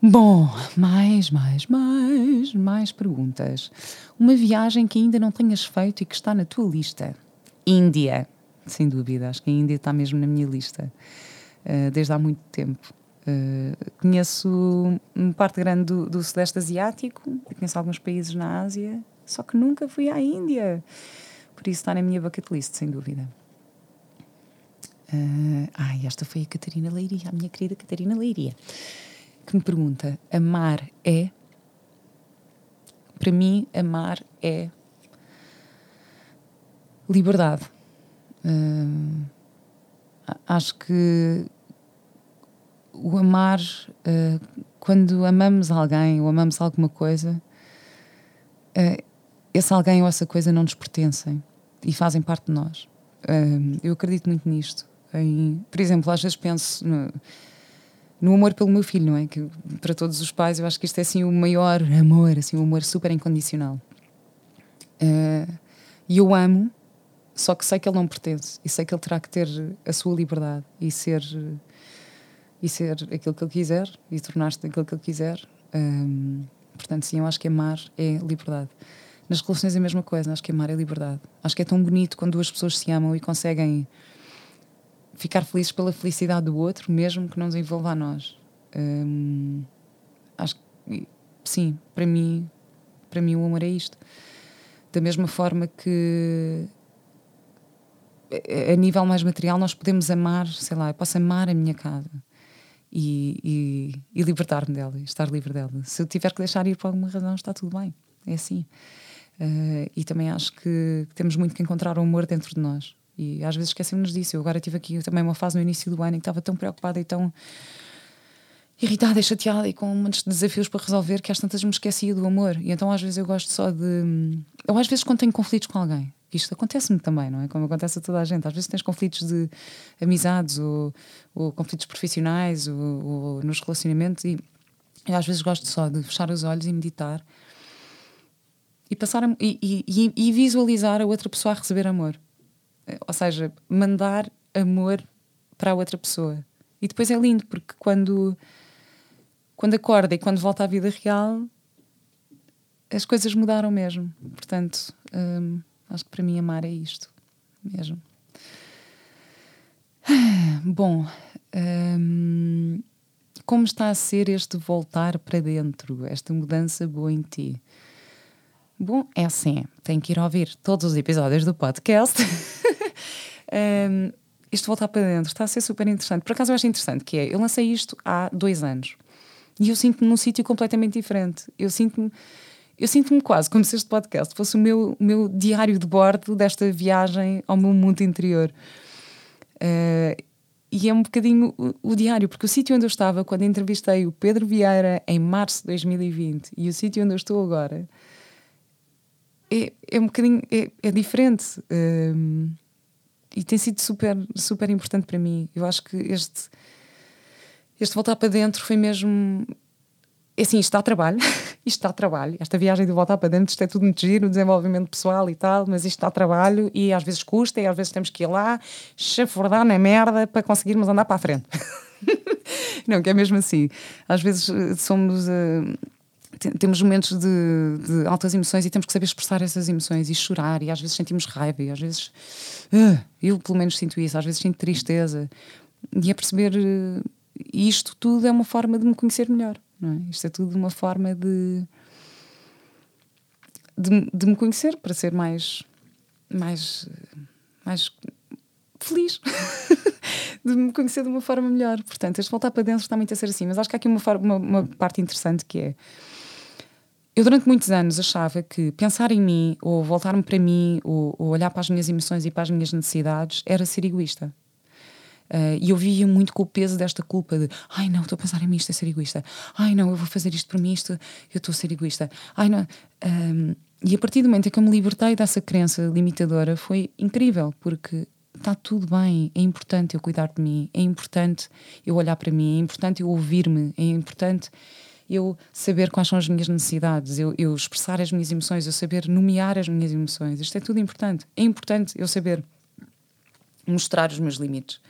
A: Bom, mais, mais, mais, mais perguntas. Uma viagem que ainda não tenhas feito e que está na tua lista? Índia, sem dúvida. Acho que a Índia está mesmo na minha lista uh, desde há muito tempo. Uh, conheço uma parte grande do, do Sudeste Asiático, conheço alguns países na Ásia, só que nunca fui à Índia. Por isso está na minha bucket list, sem dúvida. Uh, ai, esta foi a Catarina Leiria, a minha querida Catarina Leiria que me pergunta: amar é? Para mim, amar é liberdade. Uh, acho que o amar, uh, quando amamos alguém ou amamos alguma coisa, uh, esse alguém ou essa coisa não nos pertencem e fazem parte de nós. eu acredito muito nisto. Em, por exemplo, às vezes penso. No, no amor pelo meu filho, não é? Que para todos os pais eu acho que isto é assim o maior amor, assim, um amor super incondicional. Uh, e eu amo, só que sei que ele não pertence e sei que ele terá que ter a sua liberdade e ser e ser aquilo que ele quiser e tornar-se aquilo que ele quiser. Um, portanto, sim, eu acho que amar é liberdade. Nas relações é a mesma coisa, acho que amar é liberdade. Acho que é tão bonito quando duas pessoas se amam e conseguem ficar felizes pela felicidade do outro, mesmo que não nos envolva a nós. Hum, acho que sim, para mim, para mim o amor é isto. Da mesma forma que a nível mais material nós podemos amar, sei lá, eu posso amar a minha casa e, e, e libertar-me dela, estar livre dela. Se eu tiver que deixar ir por alguma razão, está tudo bem. É assim. Uh, e também acho que, temos muito que encontrar o amor dentro de nós. E às vezes esquecemos disso. Eu agora tive aqui também uma fase no início do ano em que estava tão preocupada e tão irritada e chateada e com muitos desafios para resolver que às tantas me esquecia do amor. E então às vezes eu gosto só de. Ou às vezes quando tenho conflitos com alguém, isto acontece-me também, não é? Como acontece a toda a gente. Às vezes tens conflitos de amizades ou, ou conflitos profissionais ou, ou, nos relacionamentos e eu às vezes gosto só de fechar os olhos e meditar e passar a, e, e, e visualizar a outra pessoa a receber amor. Ou seja, mandar amor para a outra pessoa. E depois é lindo, porque quando quando acorda e quando volta à vida real, as coisas mudaram mesmo. Portanto, hum, acho que para mim amar é isto mesmo. Bom, hum, como está a ser este voltar para dentro, esta mudança boa em ti? Bom, é assim, tem que ir ouvir todos os episódios do podcast. um, isto voltar para dentro está a ser super interessante. Por acaso eu acho interessante que é, eu lancei isto há dois anos. E eu sinto-me num sítio completamente diferente. Eu sinto-me eu sinto-me quase como se este podcast fosse o meu, meu diário de bordo desta viagem ao meu mundo interior. Uh, e é um bocadinho o, o, diário, porque o sítio onde eu estava quando entrevistei o Pedro Vieira em março de 2020 e o sítio onde eu estou agora é, é um bocadinho é, é diferente. Uh, e tem sido super, super importante para mim. Eu acho que este este voltar para dentro foi mesmo. É assim, isto dá trabalho, isto dá trabalho. Esta viagem de voltar para dentro, isto é tudo muito giro, desenvolvimento pessoal e tal, mas isto dá trabalho e às vezes custa e às vezes temos que ir lá, chafurdar na merda para conseguirmos andar para a frente. Não, que é mesmo assim. Às vezes eh, somos. Uh, temos momentos de, de, altas emoções e temos que saber expressar essas emoções e chorar, e às vezes sentimos raiva, e às vezes. Uh, eu, pelo menos, sinto isso, às vezes sinto tristeza. E é perceber. Uh, isto tudo é uma forma de me conhecer melhor. Não é? Isto é tudo uma forma de, de, de me conhecer para ser mais, mais, mais feliz. de me conhecer de uma forma melhor. Portanto, este voltar para dentro está muito a ser assim. Mas acho que há aqui uma, uma, uma parte interessante que é. Eu, durante muitos anos, achava que pensar em mim, ou voltar-me para mim, ou, ou olhar para as minhas emoções e para as minhas necessidades, era ser egoísta. Uh, e eu via muito com o peso desta culpa de ai não, estou a pensar em mim, isto é ser egoísta. Ai não, eu vou fazer isto por mim, isto, eu estou a ser egoísta. Ai não. Um, e a partir do momento em que eu me libertei dessa crença limitadora foi incrível, porque está tudo bem, é importante eu cuidar de mim, é importante eu olhar para mim, é importante eu ouvir-me, é importante eu saber quais são as minhas necessidades, eu, eu, expressar as minhas emoções, eu saber nomear as minhas emoções. Isto é tudo importante. É importante eu saber mostrar os meus limites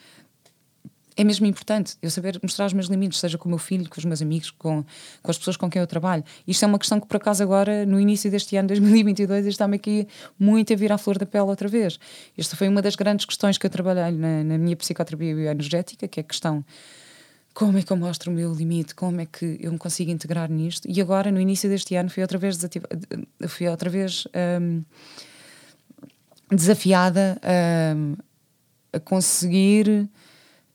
A: é mesmo importante eu saber mostrar os meus limites, seja com o meu filho, com os meus amigos, com, com as pessoas com quem eu trabalho. Isto é uma questão que, por acaso, agora, no início deste ano 2022, está-me aqui muito a vir à flor da pele outra vez. Esta foi uma das grandes questões que eu trabalhei na, na minha psicoterapia bioenergética, que é a questão como é que eu mostro o meu limite, como é que eu me consigo integrar nisto. E agora, no início deste ano, fui outra vez, fui outra vez um, desafiada um, a conseguir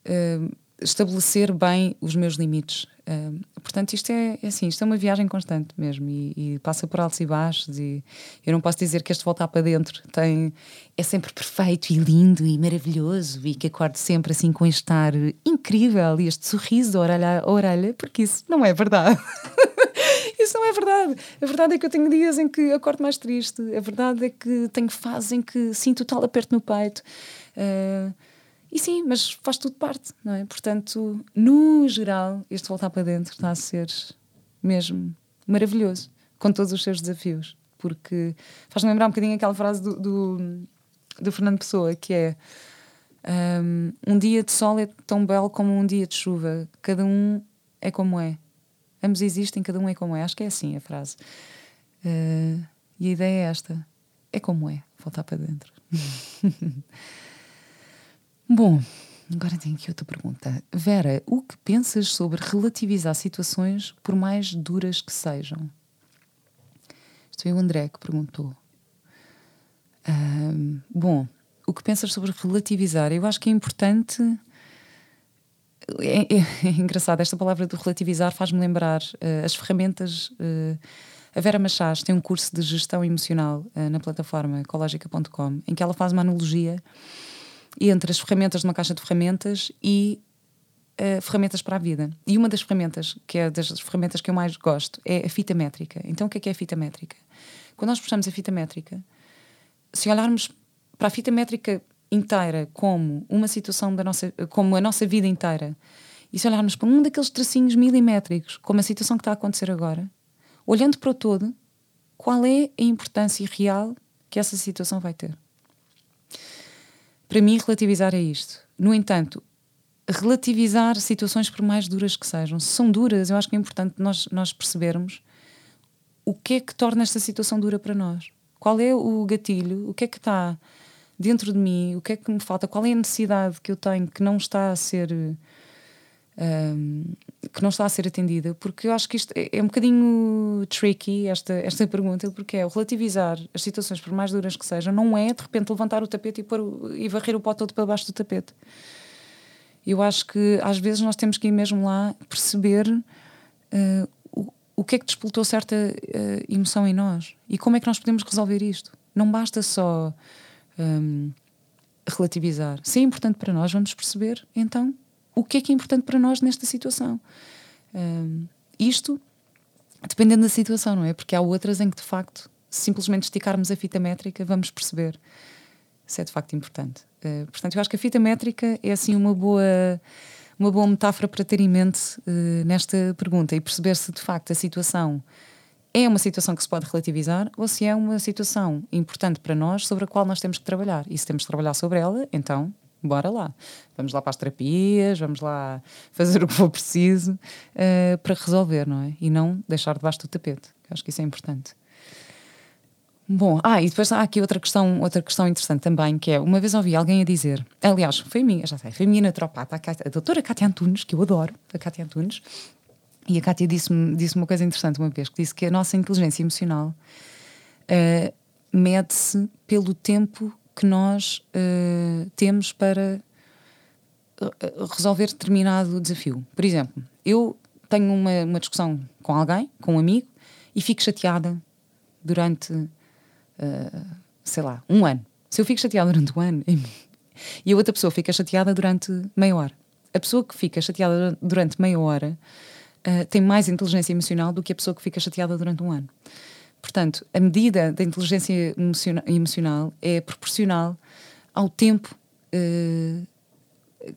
A: uh, estabelecer bem os meus limites. Uh, portanto, isto é, é, assim, isto é uma viagem constante mesmo e, e, passa por altos e baixos e eu não posso dizer que este voltar para dentro tem é sempre perfeito e lindo e maravilhoso e que acordo sempre assim com este ar incrível e este sorriso orelha a orelha, porque isso não é verdade. isso não é verdade. A verdade é que eu tenho dias em que acordo mais triste. A verdade é que tenho fases em que sinto tal aperto no peito. Uh, e sim, mas faz tudo parte, não é? Portanto, no geral, este voltar para dentro está a ser mesmo maravilhoso, com todos os seus desafios, porque faz-me lembrar um bocadinho aquela frase do, do, do Fernando Pessoa, que é um, um dia de sol é tão belo como um dia de chuva, cada um é como é. Ambos existem, cada um é como é. Acho que é assim a frase. Uh, e a ideia é esta: é como é, voltar para dentro. Bom, agora tenho aqui outra pergunta. Vera, o que pensas sobre relativizar situações por mais duras que sejam? Isto foi o André que perguntou. Uh, bom, o que pensas sobre relativizar? Eu acho que é importante. É, é, é engraçado, esta palavra do relativizar faz-me lembrar uh, as ferramentas. Uh, a Vera Machás tem um curso de gestão emocional uh, na plataforma ecológica.com em que ela faz uma analogia entre as ferramentas de uma caixa de ferramentas e uh, ferramentas para a vida. E uma das ferramentas, que é das ferramentas que eu mais gosto, é a fita métrica. Então, o que é que é a fita métrica? Quando nós puxamos a fita métrica, se olharmos para a fita métrica inteira como uma situação da nossa, como a nossa vida inteira, e se olharmos para um daqueles tracinhos milimétricos, como a situação que está a acontecer agora, olhando para o todo, qual é a importância real que essa situação vai ter? Para mim, relativizar é isto. No entanto, relativizar situações por mais duras que sejam. Se são duras, eu acho que é importante nós, nós percebermos o que é que torna esta situação dura para nós. Qual é o gatilho? O que é que está dentro de mim? O que é que me falta? Qual é a necessidade que eu tenho que não está a ser um, que não está a ser atendida? Porque eu acho que isto é, é um bocadinho tricky esta esta pergunta, porque é relativizar as situações por mais duras que sejam, não é de repente levantar o tapete e, pôr, e varrer o pó todo para baixo do tapete eu acho que às vezes nós temos que ir mesmo lá perceber uh, o, o que é que despoltou certa uh, emoção em nós e como é que nós podemos resolver isto. Não basta só um, relativizar. Se é importante para nós, vamos perceber então o que é que é importante para nós nesta situação. Um, isto dependendo da situação, não é? Porque há outras em que de facto, simplesmente esticarmos a fita métrica, vamos perceber se é de facto importante. Uh, portanto, eu acho que a fita métrica é assim uma boa, uma boa metáfora para ter em mente uh, nesta pergunta e perceber se de facto a situação é uma situação que se pode relativizar ou se é uma situação importante para nós sobre a qual nós temos que trabalhar. E se temos que trabalhar sobre ela, então bora lá. Vamos lá para as terapias, vamos lá fazer o que for preciso uh, para resolver, não é? E não deixar debaixo do tapete. Eu acho que isso é importante. Bom, ah, e depois há aqui outra questão, outra questão interessante também, que é, uma vez ouvi alguém a dizer, aliás, foi a minha, já sei, foi a minha naturopata, a, a doutora Cátia Antunes, que eu adoro, a Cátia Antunes, e a Cátia disse-me disse uma coisa interessante uma vez, que disse que a nossa inteligência emocional uh, mede-se pelo tempo que nós uh, temos para eh, resolver determinado desafio. Por exemplo, eu tenho uma, uma discussão com alguém, com um amigo, e fico chateada durante uh, sei lá, um ano. Se eu fico chateada durante um ano e a outra pessoa fica chateada durante meia hora, a pessoa que fica chateada durante meia hora uh, tem mais inteligência emocional do que a pessoa que fica chateada durante um ano. Portanto, a medida da inteligência emocional é proporcional ao tempo uh,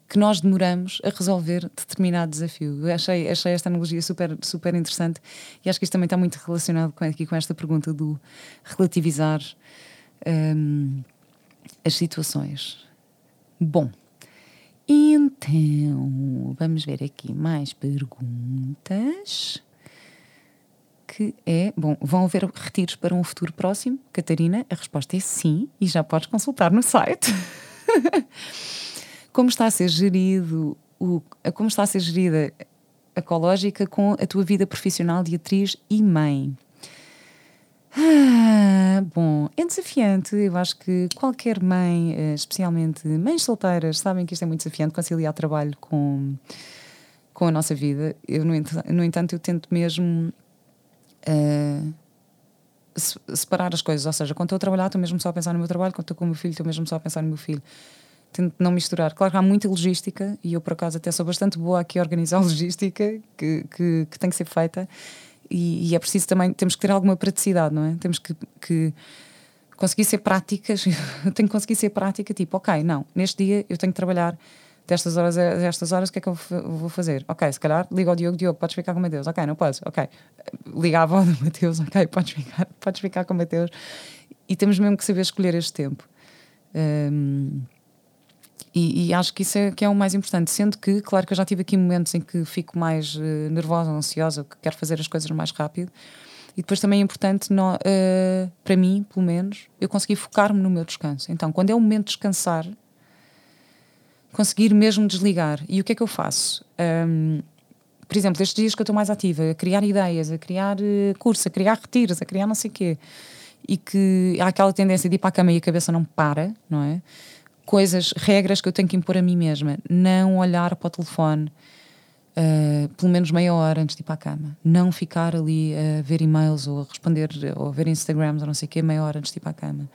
A: que nós demoramos a resolver determinado desafio. Eu achei, achei esta analogia super, super interessante e acho que isto também está muito relacionado com, aqui com esta pergunta do relativizar um, as situações. Bom, então vamos ver aqui mais perguntas. Que é, bom, vão haver retiros para um futuro próximo? Catarina, a resposta é sim, e já podes consultar no site. como está a ser gerido o, como está a ser gerida a ecológica com a tua vida profissional de atriz e mãe. Ah, bom, é desafiante. Eu acho que qualquer mãe, eh, especialmente mães solteiras, sabem que isto é muito desafiante conciliar trabalho com, com a nossa vida. Eu, no, no entanto, eu tento mesmo uh, separar as coisas. Ou seja, quando estou a trabalhar, estou mesmo só a pensar no meu trabalho, quando estou com o meu filho, estou mesmo só a pensar no meu filho tento não misturar. Claro que há muita logística e eu, por acaso, até sou bastante boa aqui a organizar a logística que, que, que tem que ser feita e, e, é preciso também, temos que ter alguma praticidade, não é? Temos que, que conseguir ser práticas, eu tenho que conseguir ser prática, tipo, ok, não, neste dia eu tenho que trabalhar destas horas a destas horas, o que é que eu vou fazer? Ok, se calhar liga ao Diogo, Diogo, podes ficar com o Mateus, ok, não posso, ok. Liga à avó do Mateus, ok, podes ficar, podes ficar com o Mateus. E temos mesmo que saber escolher este tempo. Um, e, e, acho que isso é que é o mais importante. Sendo que, claro que eu já tive aqui momentos em que fico mais uh, nervosa, ansiosa, que quero fazer as coisas mais rápido. E depois também é importante, no, uh, para mim, pelo menos, eu conseguir focar-me no meu descanso. Então, quando é o momento de descansar, conseguir mesmo desligar. E o que é que eu faço? Um, por exemplo, estes dias que eu estou mais ativa, a criar ideias, a criar uh, curso, a criar retiros, a criar não sei o quê. e que há aquela tendência de ir para a cama e a cabeça não para, não é? Coisas, regras que eu tenho que impor a mim mesma. Não olhar para o telefone uh, pelo menos meia hora antes de ir para a cama. Não ficar ali a ver e-mails ou a responder ou a ver Instagrams ou não sei o quê meia hora antes de ir para a cama.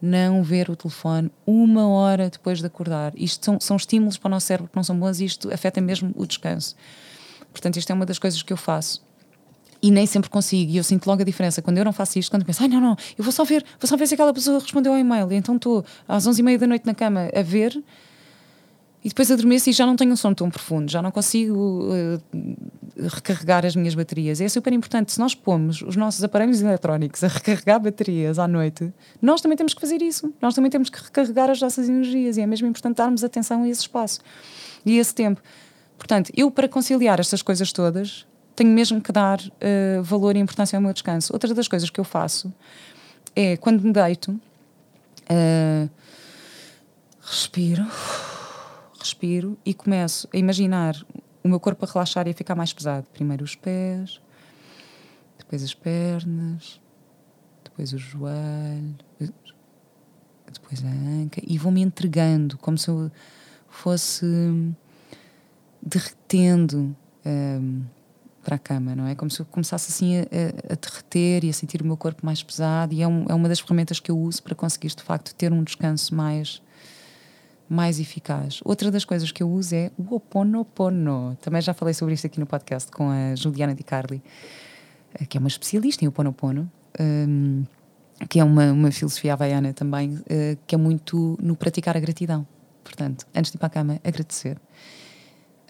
A: Não ver o telefone uma hora depois de acordar. Isto são, são estímulos para o nosso cérebro que não são bons e isto afeta mesmo o descanso. Portanto, isto é uma das coisas que eu faço e nem sempre consigo. E eu sinto logo a diferença quando eu não faço isto, quando penso, ai não, não, eu vou só ver, vou só ver se aquela pessoa respondeu ao e-mail. E então estou às 11h30 da noite na cama a ver e depois adormeço e já não tenho um sono tão profundo, já não consigo uh, recarregar as minhas baterias. E é super importante. Se nós pomos os nossos aparelhos eletrónicos a recarregar baterias à noite, nós também temos que fazer isso. Nós também temos que recarregar as nossas energias. E é mesmo importante darmos atenção a esse espaço e a esse tempo. Portanto, eu, para conciliar estas coisas todas, tenho mesmo que dar uh, valor e importância ao meu descanso. Outra das coisas que eu faço é quando me deito, uh, respiro, respiro e começo a imaginar o meu corpo a relaxar e a ficar mais pesado. Primeiro os pés, depois as pernas, depois o joelho, depois a anca e vou-me entregando como se eu fosse derretendo. Um, para a cama, não é? Como se eu começasse assim a, a, a derreter e a sentir o meu corpo mais pesado, e é, um, é, uma das ferramentas que eu uso para conseguir de facto ter um descanso mais, mais eficaz. Outra das coisas que eu uso é o Oponopono. Também já falei sobre isto aqui no podcast com a Juliana Di Carli, eh, que é uma especialista em Oponopono. Um, que é uma, uma filosofia havaiana também, uh, que é muito no praticar a gratidão. Portanto, antes de ir para a cama, agradecer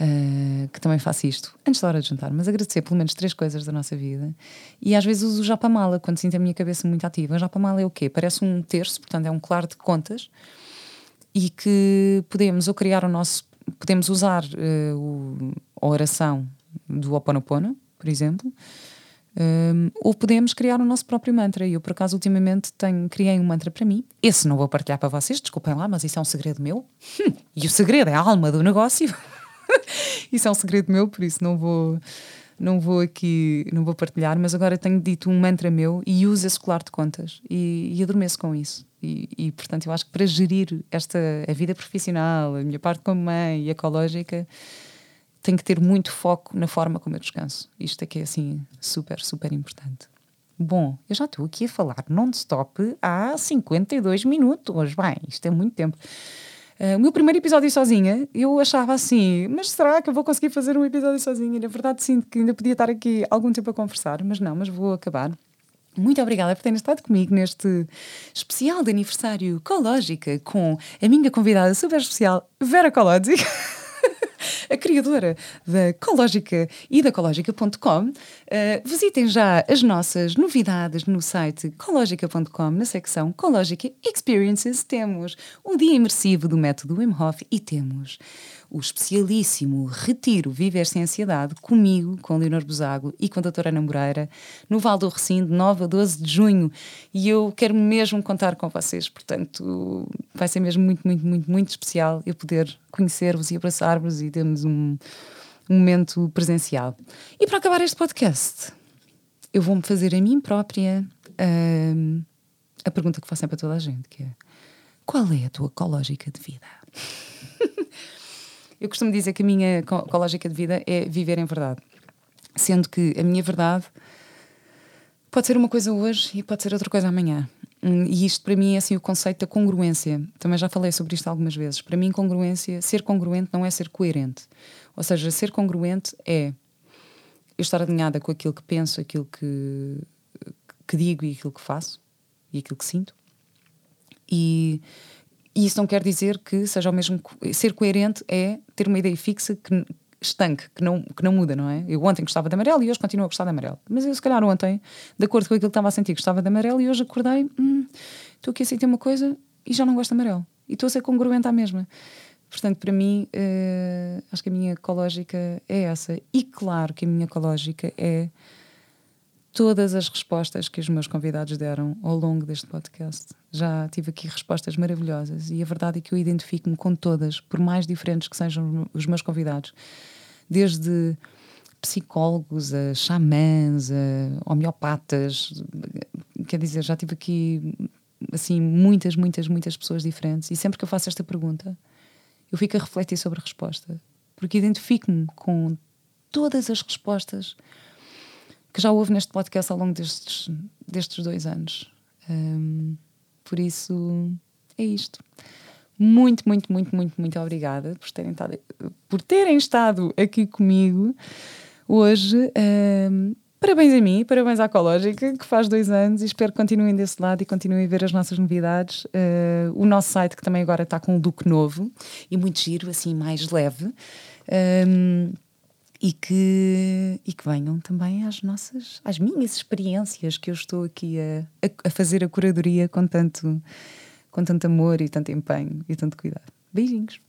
A: Uh, que também faço isto antes da hora de jantar, mas agradecer pelo menos três coisas da nossa vida. E às vezes uso o japamala quando sinto a minha cabeça muito ativa. O japamala é o quê? Parece um terço, portanto é um claro de contas e que podemos ou criar o nosso. Podemos usar uh, o, a oração do Oponopono, por exemplo, um, ah, ou podemos criar o nosso próprio mantra. E eu, por acaso, ultimamente tenho, criei um mantra para mim. Esse não vou partilhar para vocês, desculpem lá, mas isso é um segredo meu. Hum, e o segredo é a alma do negócio. isso é um segredo meu, por isso não vou não vou aqui, não vou partilhar, mas agora tenho dito um mantra meu e uso esse colar de contas e, e adormeço com isso. E, e, portanto, eu acho que para gerir esta a vida profissional, a minha parte como mãe e ecológica, tenho que ter muito foco na forma como eu descanso. Isto é que é assim super, super importante. Bom, eu já estou aqui a falar non-stop há 52 minutos. Bem, isto é muito tempo. Uh, o meu primeiro episódio sozinha, eu achava assim, mas será que eu vou conseguir fazer um episódio sozinha? Na verdade, sinto que ainda podia estar aqui algum tempo a conversar, mas não, mas vou acabar. Muito obrigada por terem estado comigo neste especial de aniversário Ecológica com a minha convidada super especial, Vera Colodzi. a criadora da Ecológica e da ecológica.com. Uh, visitem já as nossas novidades no site ecológica.com, na secção Ecológica Experiences. Temos um dia imersivo do método Wim Hof e temos o especialíssimo Retiro Viver Sem Ansiedade comigo, com Leonor Buzago e com a doutora Ana Moreira, no Val do Recinto, 9 a 12 de junho. E eu quero mesmo contar com vocês, portanto, vai ser mesmo muito, muito, muito, muito especial eu poder conhecer-vos e abraçar-vos e termos um, um momento presencial. E para acabar este podcast, eu vou-me fazer a mim própria hum, a pergunta que faço sempre a toda a gente, que é qual é a tua ecológica de vida? Eu costumo dizer que a minha ecológica de vida é viver em verdade. Sendo que a minha verdade pode ser uma coisa hoje e pode ser outra coisa amanhã. Hum, e isto para mim é assim o conceito da congruência. Também já falei sobre isto algumas vezes. Para mim, congruência, ser congruente não é ser coerente. Ou seja, ser congruente é eu estar alinhada com aquilo que penso, aquilo que, que digo e aquilo que faço e aquilo que sinto. E e isso não quer dizer que seja o mesmo. Ser coerente é ter uma ideia fixa que estanque, que não, que não muda, não é? Eu ontem gostava de amarelo e hoje continuo a gostar de amarelo. Mas eu, se calhar, ontem, de acordo com aquilo que estava a sentir, gostava de amarelo e hoje acordei, hum, estou aqui a sentir uma coisa e já não gosto de amarelo. E estou a ser congruente à mesma. Portanto, para mim, uh, acho que a minha ecológica é essa. E claro que a minha ecológica é todas as respostas que os meus convidados deram ao longo deste podcast. Já tive aqui respostas maravilhosas e a verdade é que eu identifico-me com todas, por mais diferentes que sejam os meus convidados. Desde psicólogos, a xamãs, a homeopatas, quer dizer, já tive aqui assim muitas, muitas, muitas pessoas diferentes e sempre que eu faço esta pergunta, eu fico a refletir sobre a resposta, porque identifico-me com todas as respostas que já houve neste podcast ao longo destes, destes dois anos. Um, por isso, é isto. Muito, muito, muito, muito, muito obrigada por terem por terem estado aqui comigo hoje. Um, parabéns a mim, parabéns à Ecológica, que faz dois anos, e espero que continuem desse lado e continuem a ver as nossas novidades. Uh, o nosso site, que também agora está com um look novo e muito giro, assim, mais leve. Um, e que, e que venham também às nossas, às minhas experiências que eu estou aqui a, a, a fazer a curadoria com tanto, com tanto amor e tanto empenho e tanto cuidado. Beijinhos!